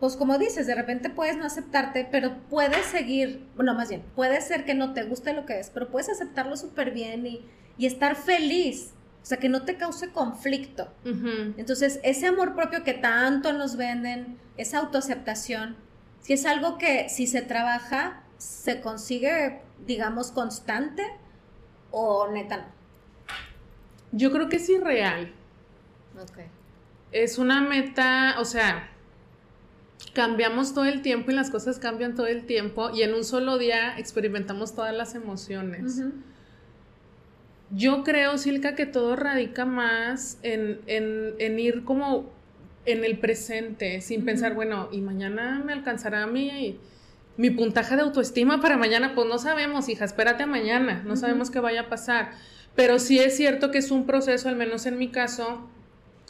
pues como dices, de repente puedes no aceptarte, pero puedes seguir, bueno, más bien, puede ser que no te guste lo que es, pero puedes aceptarlo súper bien y, estar feliz. O sea, que no te cause conflicto. Entonces, ese amor propio que tanto nos venden, esa autoaceptación, si es algo que si se trabaja, se consigue, digamos, constante o neta no? Yo creo que es irreal. Ok. Es una meta, o sea, cambiamos todo el tiempo y las cosas cambian todo el tiempo y en un solo día experimentamos todas las emociones. Yo creo, Silka, que todo radica más en, ir como en el presente, sin pensar, bueno, y mañana me alcanzará mí mi puntaje de autoestima para mañana, pues no sabemos, hija, espérate a mañana, no sabemos qué vaya a pasar. Pero sí es cierto que es un proceso, al menos en mi caso,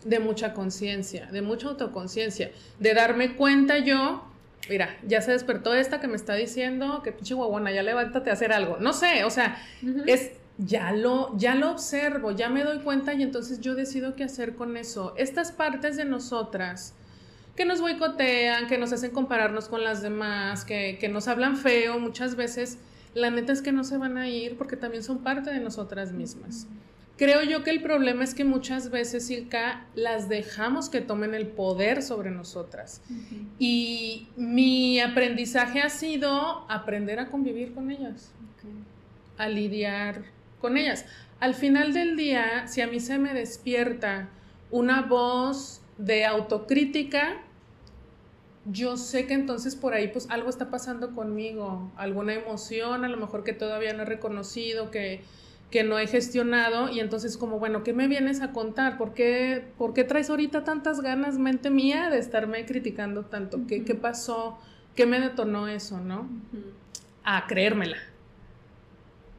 de mucha conciencia, de mucha autoconciencia, de darme cuenta yo, mira, ya se despertó esta que me está diciendo que pinche guaguana, ya levántate a hacer algo. No sé, o sea, es ya lo ya lo observo, ya me doy cuenta y entonces yo decido qué hacer con eso. Estas partes de nosotras que nos boicotean, que nos hacen compararnos con las demás, que, nos hablan feo muchas veces, la neta es que no se van a ir porque también son parte de nosotras mismas. Creo yo que el problema es que muchas veces, Silka, las dejamos que tomen el poder sobre nosotras. Y mi aprendizaje ha sido aprender a convivir con ellas, a lidiar con ellas. Al final del día, si a mí se me despierta una voz de autocrítica, yo sé que entonces por ahí pues algo está pasando conmigo, alguna emoción a lo mejor que todavía no he reconocido, que, que no he gestionado y entonces como, bueno, ¿qué me vienes a contar? ¿Por qué, ¿por qué traes ahorita tantas ganas, mente mía, de estarme criticando tanto? ¿Qué, qué pasó? ¿Qué me detonó eso, no? A creérmela.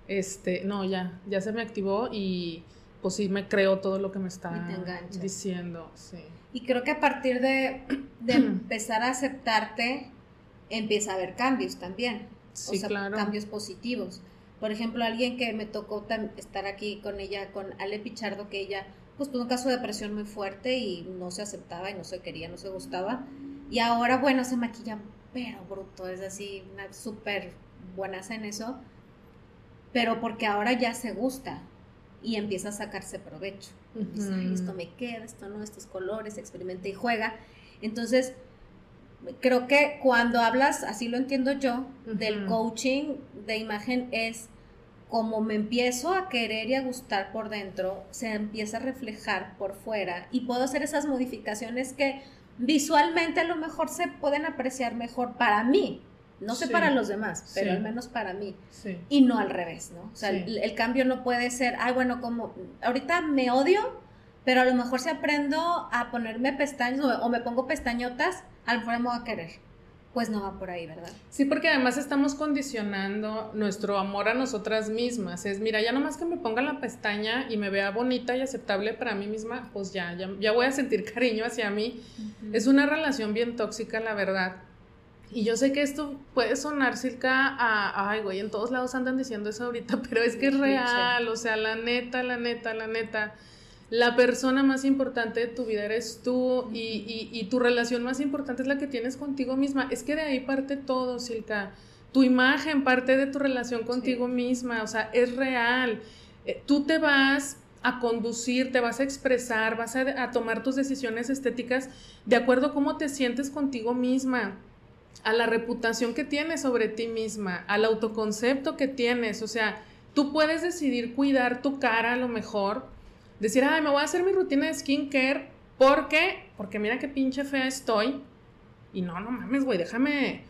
Este, no, ya, ya se me activó y pues sí me creo todo lo que me está diciendo, sí. Y creo que a partir de, empezar a aceptarte, empieza a haber cambios también. o sea, cambios positivos. Por ejemplo, alguien que me tocó estar aquí con ella, con Ale Pichardo, que ella pues tuvo un caso de depresión muy fuerte y no se aceptaba y no se quería, no se gustaba. Y ahora, bueno, se maquilla, pero bruto, es así, una súper buena en eso. Pero porque ahora ya se gusta y empieza a sacarse provecho. Esto me queda, esto no, estos colores, experimenta y juega. Entonces, creo que cuando hablas, así lo entiendo yo, del coaching de imagen es como me empiezo a querer y a gustar por dentro, se empieza a reflejar por fuera y puedo hacer esas modificaciones que visualmente a lo mejor se pueden apreciar mejor para mí. No sé para los demás, pero al menos para mí. Y no al revés, ¿no? O sea, el, cambio no puede ser, ay, bueno, como ahorita me odio, pero a lo mejor si aprendo a ponerme pestañas o, o me pongo pestañotas, a lo mejor me voy a querer pues no va por ahí, ¿verdad? Sí, porque además estamos condicionando nuestro amor a nosotras mismas. Es, mira, ya nomás que me ponga la pestaña y me vea bonita y aceptable para mí misma, pues ya, ya, voy a sentir cariño hacia mí. Es una relación bien tóxica, la verdad. Y yo sé que esto puede sonar cerca a, ay, güey, en todos lados andan diciendo eso ahorita, pero es que es real, o sea, la neta, la neta, la neta la persona más importante de tu vida eres tú y, tu relación más importante es la que tienes contigo misma. Es que de ahí parte todo, Silka. Tu imagen parte de tu relación contigo misma, o sea, es real. Eh, tú te vas a conducir, te vas a expresar, vas a, tomar tus decisiones estéticas de acuerdo a cómo te sientes contigo misma, a la reputación que tienes sobre ti misma, al autoconcepto que tienes. O sea, tú puedes decidir cuidar tu cara a lo mejor decir, ay, me voy a hacer mi rutina de skincare porque, porque mira qué pinche fea estoy. Y no, no mames, güey, déjame.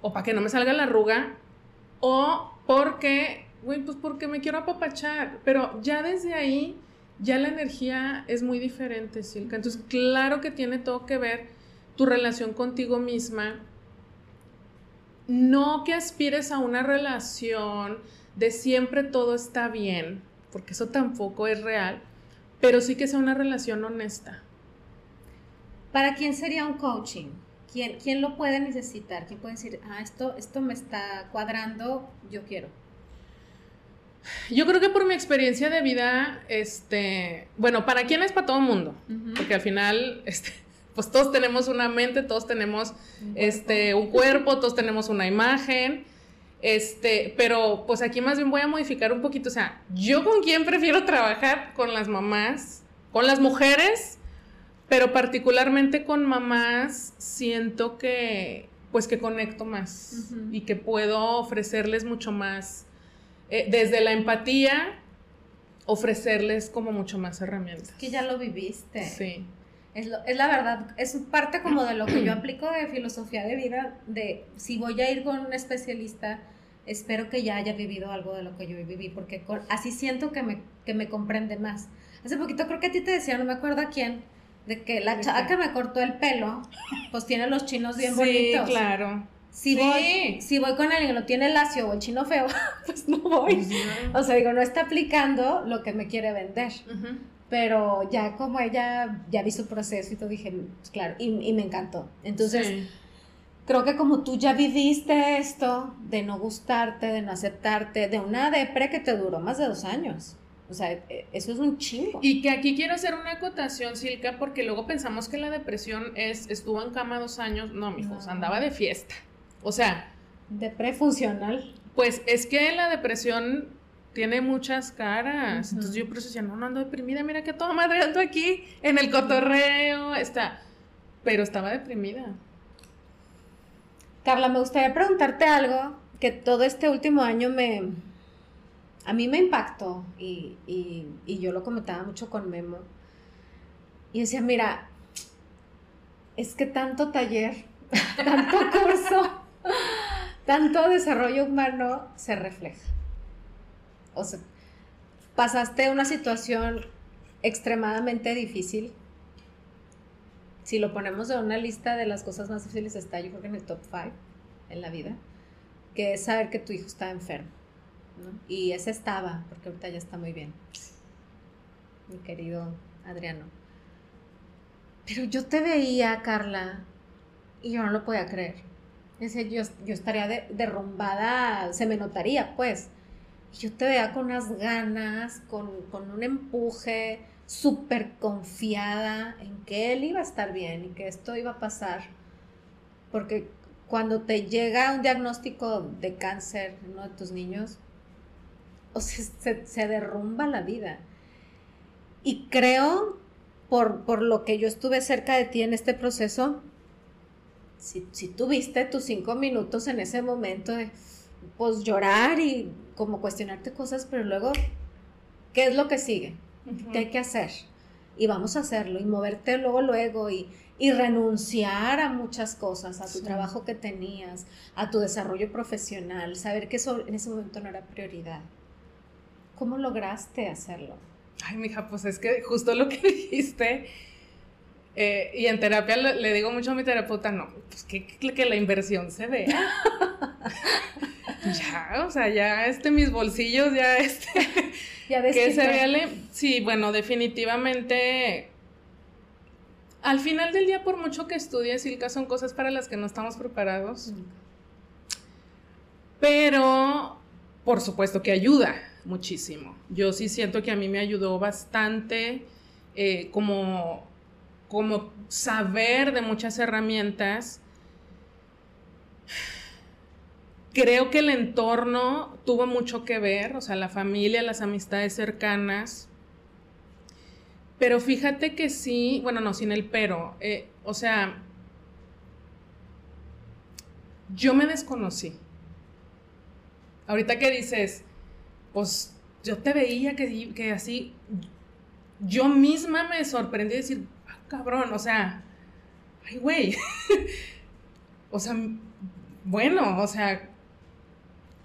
O para que no me salga la arruga. O porque, güey, pues porque me quiero apapachar. Pero ya desde ahí, ya la energía es muy diferente, Silka. Entonces, claro que tiene todo que ver tu relación contigo misma. No que aspires a una relación de siempre todo está bien, porque eso tampoco es real pero sí que sea una relación honesta. ¿Para quién sería un coaching? ¿Quién, quién lo puede necesitar? ¿Quién puede decir, ah, esto, esto me está cuadrando, yo quiero? Yo creo que por mi experiencia de vida, este, bueno, ¿para quién es para todo el mundo? Porque al final, este, pues todos tenemos una mente, todos tenemos este, un cuerpo, todos tenemos una imagen. Este, pero pues aquí más bien voy a modificar un poquito. O sea, yo con quién prefiero trabajar con las mamás, con las mujeres, pero particularmente con mamás siento que pues que conecto más y que puedo ofrecerles mucho más eh, desde la empatía ofrecerles como mucho más herramientas. que ya lo viviste. Sí. Es, es, la verdad, es parte como de lo que yo aplico de filosofía de vida, de si voy a ir con un especialista, espero que ya haya vivido algo de lo que yo viví, porque así siento que me, que me comprende más. Hace poquito creo que a ti te decía, no me acuerdo a quién, de que la chava que me cortó el pelo, pues tiene los chinos bien bonitos. Sí, claro. Si, voy, si voy con alguien que lo tiene lacio o el chino feo, pues no voy. O sea, digo, no está aplicando lo que me quiere vender. Pero ya como ella ya vi su proceso y todo, dije, pues claro, y, me encantó. Entonces, creo que como tú ya viviste esto de no gustarte, de no aceptarte, de una depre que te duró más de dos años. O sea, e, eso es un chingo. Y que aquí quiero hacer una acotación, Silka, porque luego pensamos que la depresión es, estuvo en cama dos años. No, mijos, andaba de fiesta. O sea. Depre funcional. Pues es que la depresión tiene muchas caras. Entonces yo por eso decía, no, no ando deprimida, mira que toda madre ando aquí en el cotorreo, está. Pero estaba deprimida. Carla, me gustaría preguntarte algo que todo este último año me. A mí me impactó y, y yo lo comentaba mucho con Memo. Y decía, mira, es que tanto taller, tanto curso, tanto desarrollo humano se refleja o sea, pasaste una situación extremadamente difícil. Si lo ponemos en una lista de las cosas más difíciles, está yo creo que en el top 5 en la vida, que es saber que tu hijo está enfermo. Y ese estaba, porque ahorita ya está muy bien. Mi querido Adriano. Pero yo te veía, Carla, y yo no lo podía creer. yo, yo estaría derrumbada, se me notaría, pues yo te veía con unas ganas, con, un empuje, súper confiada en que él iba a estar bien y que esto iba a pasar. Porque cuando te llega un diagnóstico de cáncer uno de tus niños, o se, derrumba la vida. Y creo, por, por, lo que yo estuve cerca de ti en este proceso, si, si tuviste tus cinco minutos en ese momento de pues llorar y como cuestionarte cosas, pero luego, ¿qué es lo que sigue? ¿Qué hay que hacer? Y vamos a hacerlo y moverte luego, luego y, y renunciar a muchas cosas, a tu trabajo que tenías, a tu desarrollo profesional, saber que eso en ese momento no era prioridad. ¿Cómo lograste hacerlo? Ay, mija, pues es que justo lo que dijiste, eh, y en terapia le, digo mucho a mi terapeuta, no, pues que, que la inversión se vea. ya, o sea, ya este, mis bolsillos, ya este. Ya ves que se vea. Sí, bueno, definitivamente. Al final del día, por mucho que estudies, Silka, son cosas para las que no estamos preparados. Pero, por supuesto que ayuda muchísimo. Yo sí siento que a mí me ayudó bastante eh, como, como saber de muchas herramientas. Creo que el entorno tuvo mucho que ver, o sea, la familia, las amistades cercanas. Pero fíjate que sí, bueno, no, sin el pero, eh, o sea, yo me desconocí. Ahorita que dices, pues yo te veía que, que así, yo misma me sorprendí de decir, ah, cabrón, o sea, ay, güey, o sea, bueno, o sea,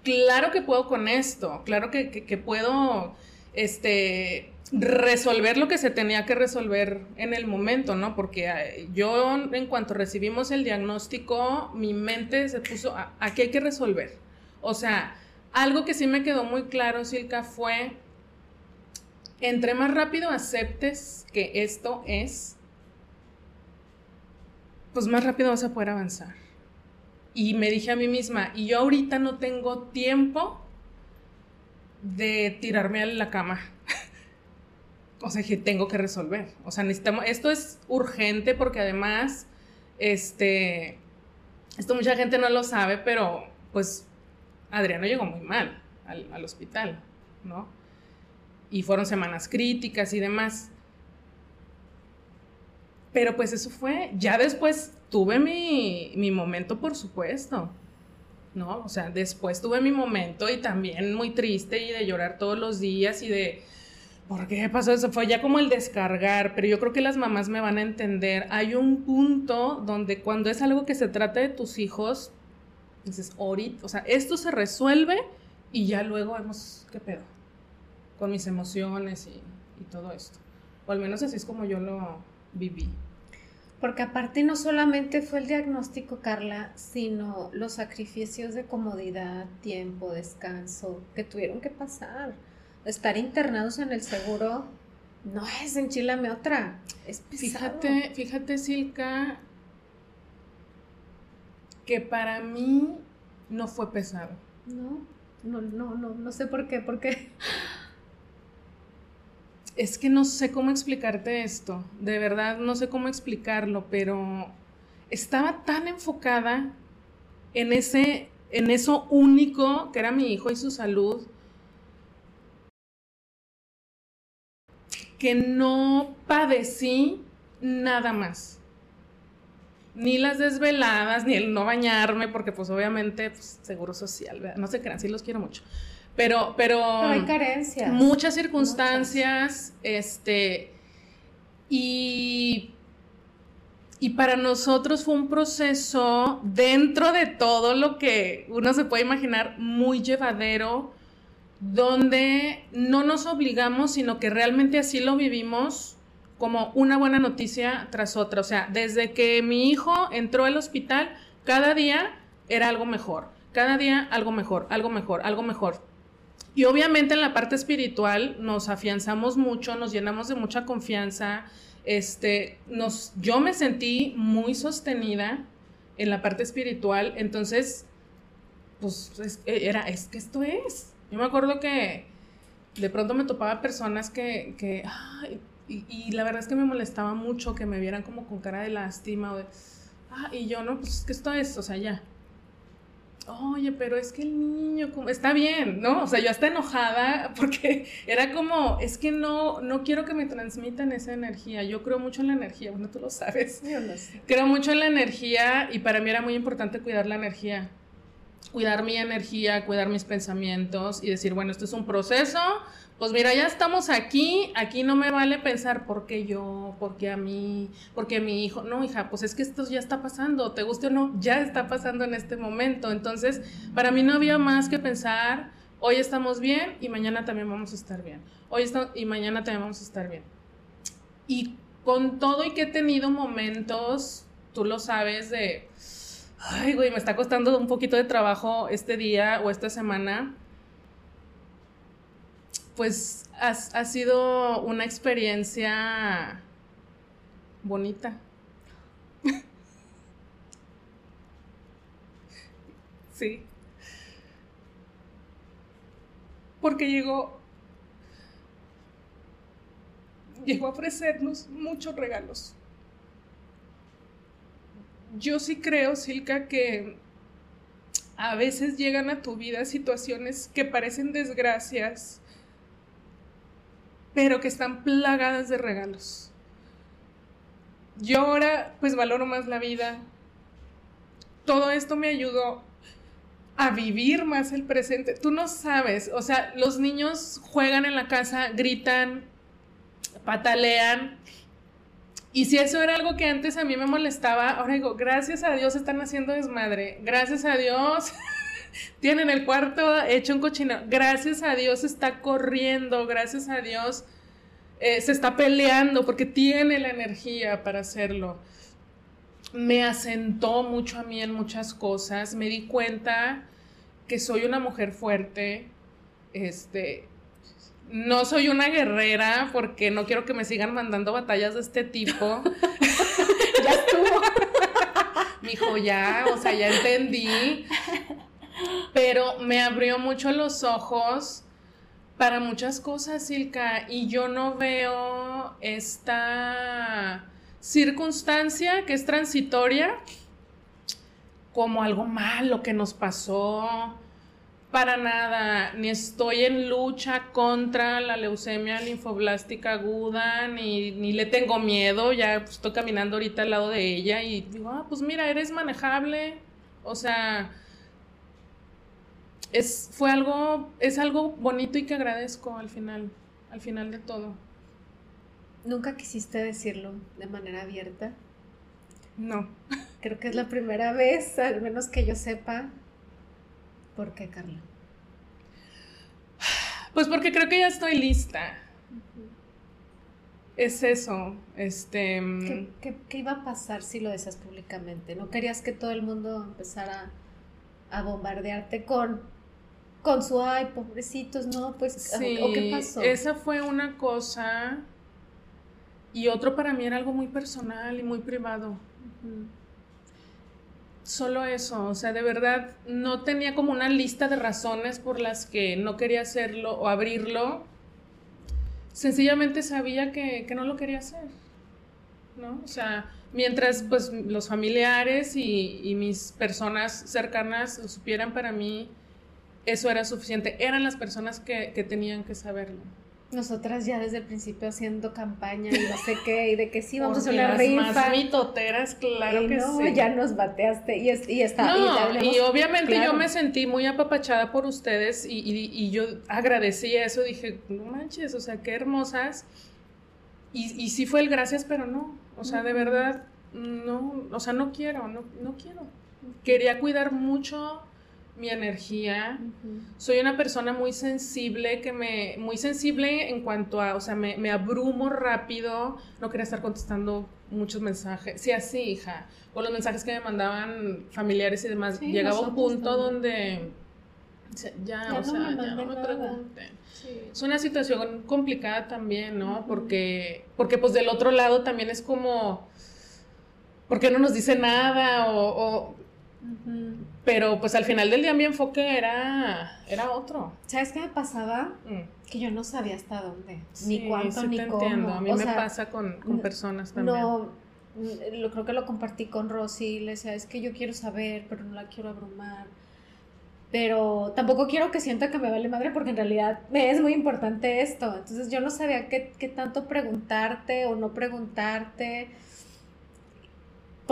claro que puedo con esto, claro que, puedo, este, resolver lo que se tenía que resolver en el momento, ¿no? Porque eh, yo en cuanto recibimos el diagnóstico, mi mente se puso, aquí hay que resolver. O sea, algo que sí me quedó muy claro, Silka, fue, entre más rápido aceptes que esto es, pues más rápido vas a poder avanzar. Y me dije a mí misma, y yo ahorita no tengo tiempo de tirarme a la cama. o sea, que tengo que resolver. O sea, necesitamos, esto es urgente porque además, este, esto mucha gente no lo sabe, pero pues Adriano llegó muy mal al, hospital, ¿no? Y fueron semanas críticas y demás. Pero pues eso fue, ya después tuve mi, mi, momento, por supuesto, ¿no? O sea, después tuve mi momento y también muy triste y de llorar todos los días y de, ¿por qué pasó eso? Fue ya como el descargar, pero yo creo que las mamás me van a entender. Hay un punto donde cuando es algo que se trata de tus hijos, entonces, ahorita, o sea, esto se resuelve y ya luego vemos qué pedo con mis emociones y, todo esto. O al menos así es como yo lo viví. Porque aparte no solamente fue el diagnóstico, Carla, sino los sacrificios de comodidad, tiempo, descanso que tuvieron que pasar. Estar internados en el seguro no es enchilame otra, es Fíjate, fíjate, Silka, que para mí no fue pesado. No, no, no, no, no sé por qué, porque Es que no sé cómo explicarte esto, de verdad no sé cómo explicarlo, pero estaba tan enfocada en ese, en eso único que era mi hijo y su salud, que no padecí nada más ni las desveladas, ni el no bañarme, porque pues obviamente, pues, seguro social, ¿verdad? no se crean, sí los quiero mucho. Pero, pero, hay carencias. Muchas circunstancias, este, y, y para nosotros fue un proceso dentro de todo lo que uno se puede imaginar muy llevadero, donde no nos obligamos, sino que realmente así lo vivimos como una buena noticia tras otra. O sea, desde que mi hijo entró al hospital, cada día era algo mejor, cada día algo mejor, algo mejor, algo mejor. Y obviamente en la parte espiritual nos afianzamos mucho, nos llenamos de mucha confianza. Este, nos, yo me sentí muy sostenida en la parte espiritual, entonces, pues era, es que esto es. Yo me acuerdo que de pronto me topaba personas que, que y, la verdad es que me molestaba mucho que me vieran como con cara de lástima o ah, y yo no, pues que esto es, o sea, ya. Oye, pero es que el niño como, está bien, ¿no? O sea, yo hasta enojada porque era como, es que no, no quiero que me transmitan esa energía. Yo creo mucho en la energía, bueno, tú lo sabes. Yo sé. Creo mucho en la energía y para mí era muy importante cuidar la energía. cuidar mi energía, cuidar mis pensamientos y decir, bueno, esto es un proceso, pues mira, ya estamos aquí, aquí no me vale pensar por qué yo, por qué a mí, por qué mi hijo. No, hija, pues es que esto ya está pasando, te guste o no, ya está pasando en este momento. Entonces, para mí no había más que pensar, hoy estamos bien y mañana también vamos a estar bien. Hoy está, y mañana también vamos a estar bien. Y con todo y que he tenido momentos, tú lo sabes, de, ay, güey, me está costando un poquito de trabajo este día o esta semana pues ha, sido una experiencia bonita. sí. Porque llegó, llegó a ofrecernos muchos regalos. Yo sí creo, Silka, que a veces llegan a tu vida situaciones que parecen desgracias, pero que están plagadas de regalos. Yo ahora pues valoro más la vida. Todo esto me ayudó a vivir más el presente. Tú no sabes, o sea, los niños juegan en la casa, gritan, patalean. Y si eso era algo que antes a mí me molestaba, ahora digo, gracias a Dios están haciendo desmadre. Gracias a Dios tienen el cuarto hecho un cochino. Gracias a Dios está corriendo, gracias a Dios eh, se está peleando porque tiene la energía para hacerlo. Me asentó mucho a mí en muchas cosas. Me di cuenta que soy una mujer fuerte. Este, no soy una guerrera porque no quiero que me sigan mandando batallas de este tipo. ya estuvo. Mijo, ya, o sea, ya entendí pero me abrió mucho los ojos para muchas cosas, Silka, y yo no veo esta circunstancia que es transitoria como algo malo que nos pasó. Para nada, ni estoy en lucha contra la leucemia linfoblástica aguda, ni, ni le tengo miedo, ya estoy caminando ahorita al lado de ella y digo, ah, pues mira, eres manejable, o sea, es, fue algo, es algo bonito y que agradezco al final, al final de todo. ¿Nunca quisiste decirlo de manera abierta? No. Creo que es la primera vez, al menos que yo sepa. ¿Por qué, Carla? Pues porque creo que ya estoy lista. Es eso. Este. Mm, ¿Qué, qué, iba a pasar si lo decías públicamente? ¿No querías que todo el mundo empezara a bombardearte con con su ay, pobrecitos, no, pues, sí, ¿o qué pasó? Esa fue una cosa y otro para mí era algo muy personal y muy privado. Solo eso, o sea, de verdad no tenía como una lista de razones por las que no quería hacerlo o abrirlo. Sencillamente sabía que, no lo quería hacer, ¿no? O sea, mientras pues los familiares y, y mis personas cercanas supieran para mí eso era suficiente. Eran las personas que, que, tenían que saberlo. Nosotras ya desde el principio haciendo campaña y no sé qué, y de que sí, vamos a hacer una rifa. más mitoteras, claro que no, ya nos bateaste y, y está. No, y, obviamente yo me sentí muy apapachada por ustedes y, y, yo agradecí eso, dije, no manches, o sea, qué hermosas. Y, y sí fue el gracias, pero no, o sea, de verdad, no, o sea, no quiero, no, no quiero. Quería cuidar mucho mi energía. Soy una persona muy sensible, que me, muy sensible en cuanto a, o sea, me, me, abrumo rápido, no quería estar contestando muchos mensajes. Sí, así, hija. O los mensajes que me mandaban familiares y demás. Llegaba un punto donde ya, o sea, ya no me pregunten. Es una situación complicada también, ¿no? Porque, porque pues del otro lado también es como, ¿por qué no nos dice nada? O, pero pues al final del día mi enfoque era, era otro. ¿Sabes qué me pasaba? Mm. Que yo no sabía hasta dónde, ni cuánto, ni cómo. Entiendo. A mí me pasa con, personas también. No, lo, creo que lo compartí con Rosy, le decía, es que yo quiero saber, pero no la quiero abrumar. Pero tampoco quiero que sienta que me vale madre porque en realidad me es muy importante esto. Entonces yo no sabía qué, qué tanto preguntarte o no preguntarte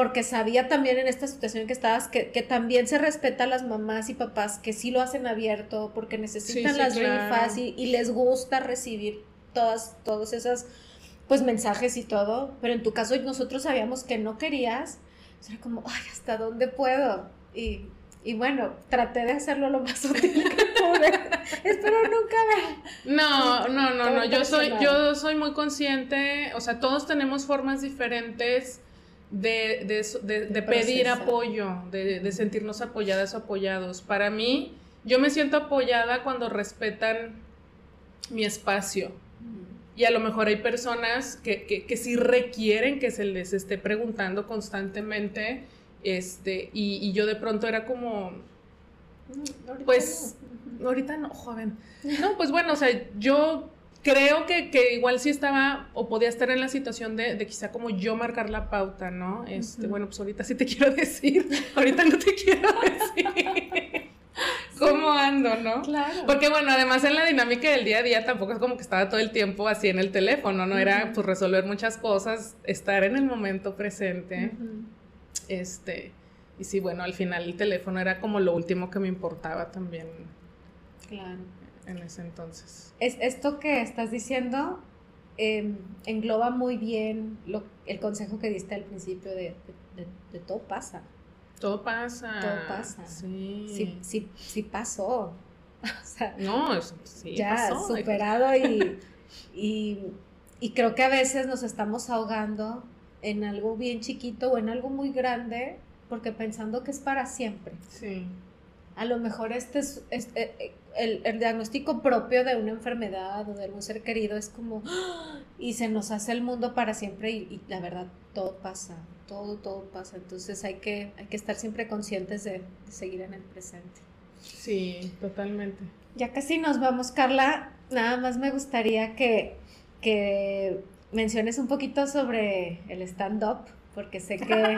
porque sabía también en esta situación que estabas que, también se respeta a las mamás y papás que sí lo hacen abierto porque necesitan las rifas y, y, les gusta recibir todas, todos esos pues mensajes y todo, pero en tu caso nosotros sabíamos que no querías, o era como, ay, ¿hasta dónde puedo? Y, y bueno, traté de hacerlo lo más útil que pude. Espero nunca ver. No, no, no, no. Yo soy, yo soy muy consciente. O sea, todos tenemos formas diferentes de, de, de, pedir apoyo, de, sentirnos apoyadas o apoyados. Para mí, yo me siento apoyada cuando respetan mi espacio. Y a lo mejor hay personas que, que, que sí requieren que se les esté preguntando constantemente este, y, yo de pronto era como, mm, pues, ahorita no, joven. No, pues bueno, o sea, yo creo que, igual sí estaba o podía estar en la situación de, quizá como yo marcar la pauta, ¿no? Este, bueno, pues ahorita sí te quiero decir, ahorita no te quiero decir. ¿Cómo ando, no? Claro. Porque bueno, además en la dinámica del día a día tampoco es como que estaba todo el tiempo así en el teléfono, ¿no? Era pues resolver muchas cosas, estar en el momento presente. Este, y sí, bueno, al final el teléfono era como lo último que me importaba también. Claro. En ese entonces. Es, esto que estás diciendo em, engloba muy bien lo, el consejo que diste al principio de, de, todo pasa. Todo pasa. Todo pasa. Sí. Sí, sí, sí pasó. O sea, no, sí ya superado y, y, y creo que a veces nos estamos ahogando en algo bien chiquito o en algo muy grande, porque pensando que es para siempre. Sí. A lo mejor este es, eh, eh, el, diagnóstico propio de una enfermedad o de algún ser querido es como, ¡ah! y se nos hace el mundo para siempre y, la verdad todo pasa, todo, todo pasa. Entonces hay que, hay que estar siempre conscientes de, seguir en el presente. Sí, totalmente. Ya casi nos vamos, Carla. Nada más me gustaría que, que menciones un poquito sobre el stand-up, porque sé que,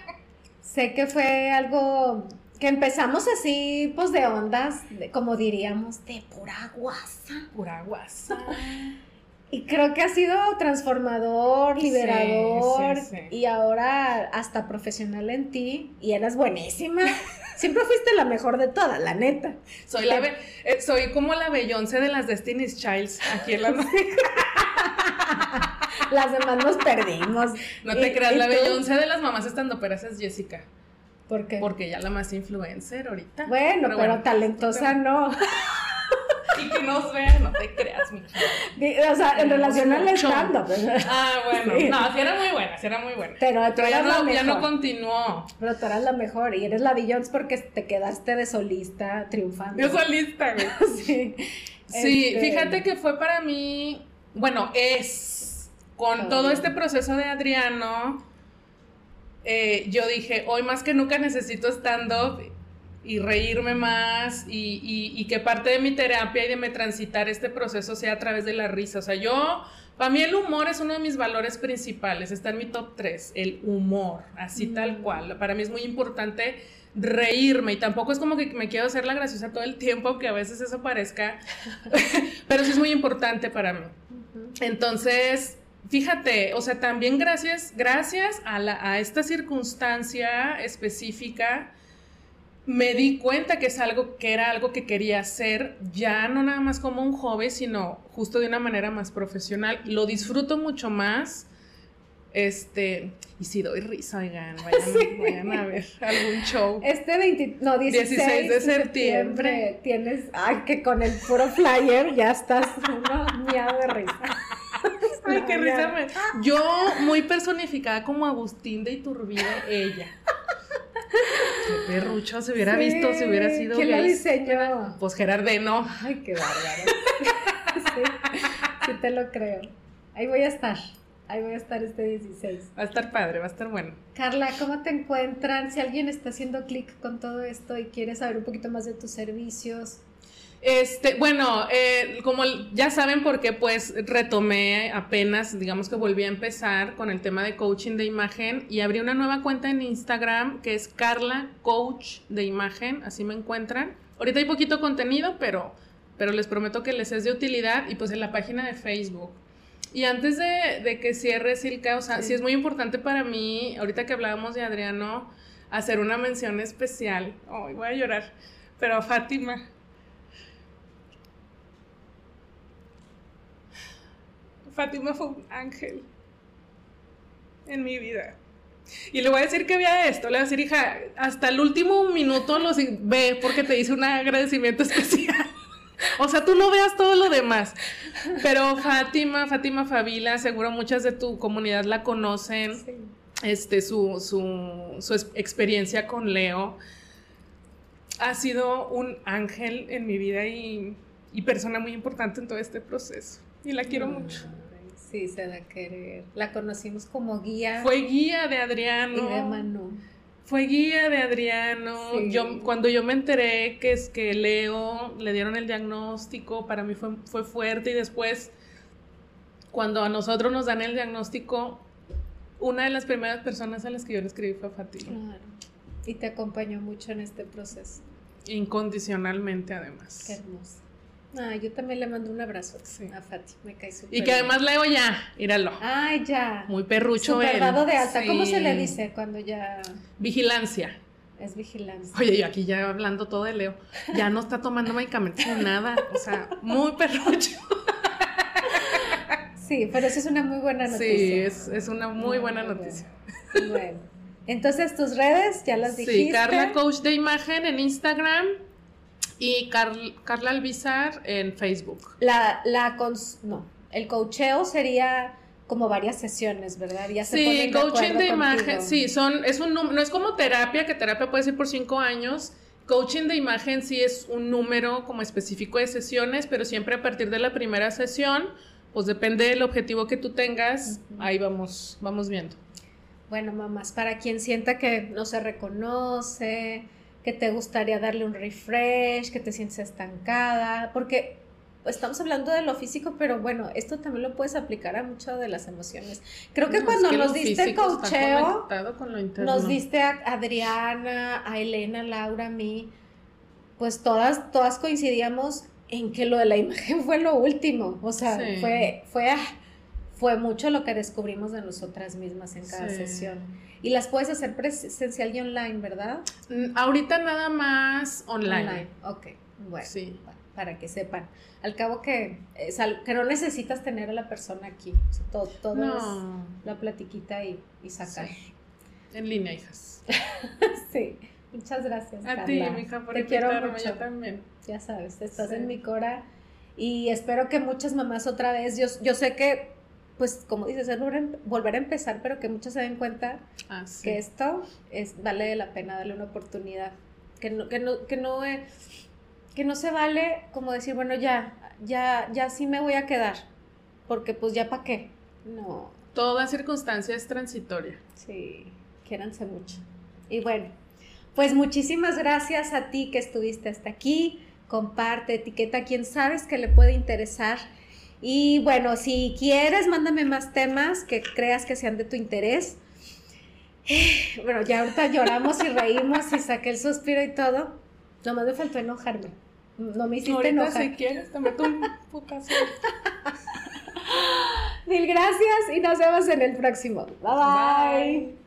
sé que fue algo que empezamos así, pues de ondas, como diríamos, de pura guasa. Pura guasa. Y creo que ha sido transformador, liberador y ahora hasta profesional en ti y eras buenísima. Siempre fuiste la mejor de todas, la neta. Soy, la eh, soy como la Beyoncé de las Destiny's Childs aquí en la Las demás nos perdimos. No te creas, la Beyoncé de las mamás estando peras es Jessica. ¿Por qué? Porque ella la más influencer ahorita. Bueno, pero, talentosa no. Y que nos vean, no te creas, mija. O sea, en relación al stand Ah, bueno. No, sí era muy buena, sí era muy buena. Pero, ya, no, ya no continuó. Pero tú eras la mejor y eres la Beyoncé porque te quedaste de solista triunfando. De solista, güey. sí. Sí, este, fíjate que fue para mí, bueno, es con todo este proceso de Adriano eh, yo dije, hoy más que nunca necesito stand-up y reírme más y, que parte de mi terapia y de me transitar este proceso sea a través de la risa. O sea, yo, para mí el humor es uno de mis valores principales, está en mi top 3, el humor, así tal mm. cual. Para mí es muy importante reírme y tampoco es como que me quiero hacer la graciosa todo el tiempo, aunque a veces eso parezca, pero sí es muy importante para mí. Entonces, fíjate, o sea, también gracias, gracias a, a esta circunstancia específica, me di cuenta que es algo que era algo que quería hacer, ya no nada más como un joven, sino justo de una manera más profesional. Lo disfruto mucho más. Este, y si doy risa, oigan, vayan, a ver algún show. Este 20, no, 16, de septiembre. Tienes, ay, que con el puro flyer ya estás una de risa. Ay, qué risa me. Yo, muy personificada como Agustín de Iturbide, ella. Qué perrucho se hubiera visto si hubiera sido. ¿Quién lo diseñó? Pues Gerardeno. Ay, qué bárbaro. sí, sí, te lo creo. Ahí voy a estar. Ahí voy a estar este 16. Va a estar padre, va a estar bueno. Carla, ¿cómo te encuentran? Si alguien está haciendo clic con todo esto y quiere saber un poquito más de tus servicios, este, bueno, eh, como ya saben por qué, pues retomé apenas, digamos que volví a empezar con el tema de coaching de imagen y abrí una nueva cuenta en Instagram que es Carla Coach de Imagen, así me encuentran. Ahorita hay poquito contenido, pero, pero les prometo que les es de utilidad y pues en la página de Facebook. Y antes de, que cierre, Silka, o sea, sí. es muy importante para mí, ahorita que hablábamos de Adriano, hacer una mención especial. Ay, voy a llorar. Pero Fátima. Fátima fue un ángel en mi vida. Y le voy a decir que vea esto, le voy a decir, hija, hasta el último minuto los ve porque te hice un agradecimiento especial. O sea, tú no veas todo lo demás. Pero Fátima, Fátima Fabila, seguro muchas de tu comunidad la conocen. Este, su, su, experiencia con Leo ha sido un ángel en mi vida y, persona muy importante en todo este proceso. Y la quiero mucho. Sí, se da a querer. La conocimos como guía. Fue guía de Adriano. Y de Manu. Fue guía de Adriano. Yo, cuando yo me enteré que es que Leo le dieron el diagnóstico, para mí fue, fue fuerte. Y después, cuando a nosotros nos dan el diagnóstico, una de las primeras personas a las que yo le escribí fue a Fatima. Claro. Y te acompañó mucho en este proceso. Incondicionalmente, además. Qué hermoso. Ah, yo también le mando un abrazo a Fati, me cae súper Y que además leo ya, íralo. Ay, ya. Muy perrucho dado de alta. ¿Cómo se le dice cuando ya...? Vigilancia. Es vigilancia. Oye, yo aquí ya hablando todo de Leo, ya no está tomando medicamentos ni nada, o sea, muy perrucho. Sí, pero eso es una muy buena noticia. Sí, es, una muy, buena noticia. Bueno, entonces tus redes ya las dijiste. Sí, Carla Coach de Imagen en Instagram y Carla Albizar en Facebook. La, la, no, el coacheo sería como varias sesiones, ¿verdad? Ya se sí, coaching de, imagen, sí, son, es un no es como terapia, que terapia puede ser por cinco años. Coaching de imagen sí es un número como específico de sesiones, pero siempre a partir de la primera sesión, pues depende del objetivo que tú tengas, ahí vamos, vamos viendo. Bueno, mamás, para quien sienta que no se reconoce, que te gustaría darle un refresh, que te sientes estancada, porque estamos hablando de lo físico, pero bueno, esto también lo puedes aplicar a muchas de las emociones. Creo que cuando nos diste coacheo, nos diste a Adriana, a Elena, Laura, a mí, pues todas, todas coincidíamos en que lo de la imagen fue lo último, o sea, fue, fue, ah, fue mucho lo que descubrimos de nosotras mismas en cada sesión. Y las puedes hacer presencial y online, ¿verdad? Mm, ahorita nada más online. Online, ok. Bueno, sí. para que sepan. Al cabo que, que no necesitas tener a la persona aquí. todo todo es la platiquita y, y sacar. En línea, hijas. sí. Muchas gracias. A ti, mija, por Te quiero mucho. Yo también. Ya sabes, estás en mi cora. Y espero que muchas mamás otra vez, yo, yo sé que pues como dices, es volver a empezar, pero que muchos se den cuenta ah, que esto es, vale la pena darle una oportunidad. Que no, que no, que no, eh, que no se vale como decir, bueno, ya, ya, ya sí me voy a quedar, porque pues ya para qué. No. Toda circunstancia es transitoria. Sí, quiéranse mucho. Y bueno, pues muchísimas gracias a ti que estuviste hasta aquí. Comparte, etiqueta a quien sabes que le puede interesar y bueno, si quieres, mándame más temas que creas que sean de tu interés. Bueno, ya ahorita lloramos y reímos y saqué el suspiro y todo. Nomás me faltó enojarme. No me hiciste ahorita enojar. si quieres, te meto un putazo. Mil gracias y nos vemos en el próximo. bye. bye.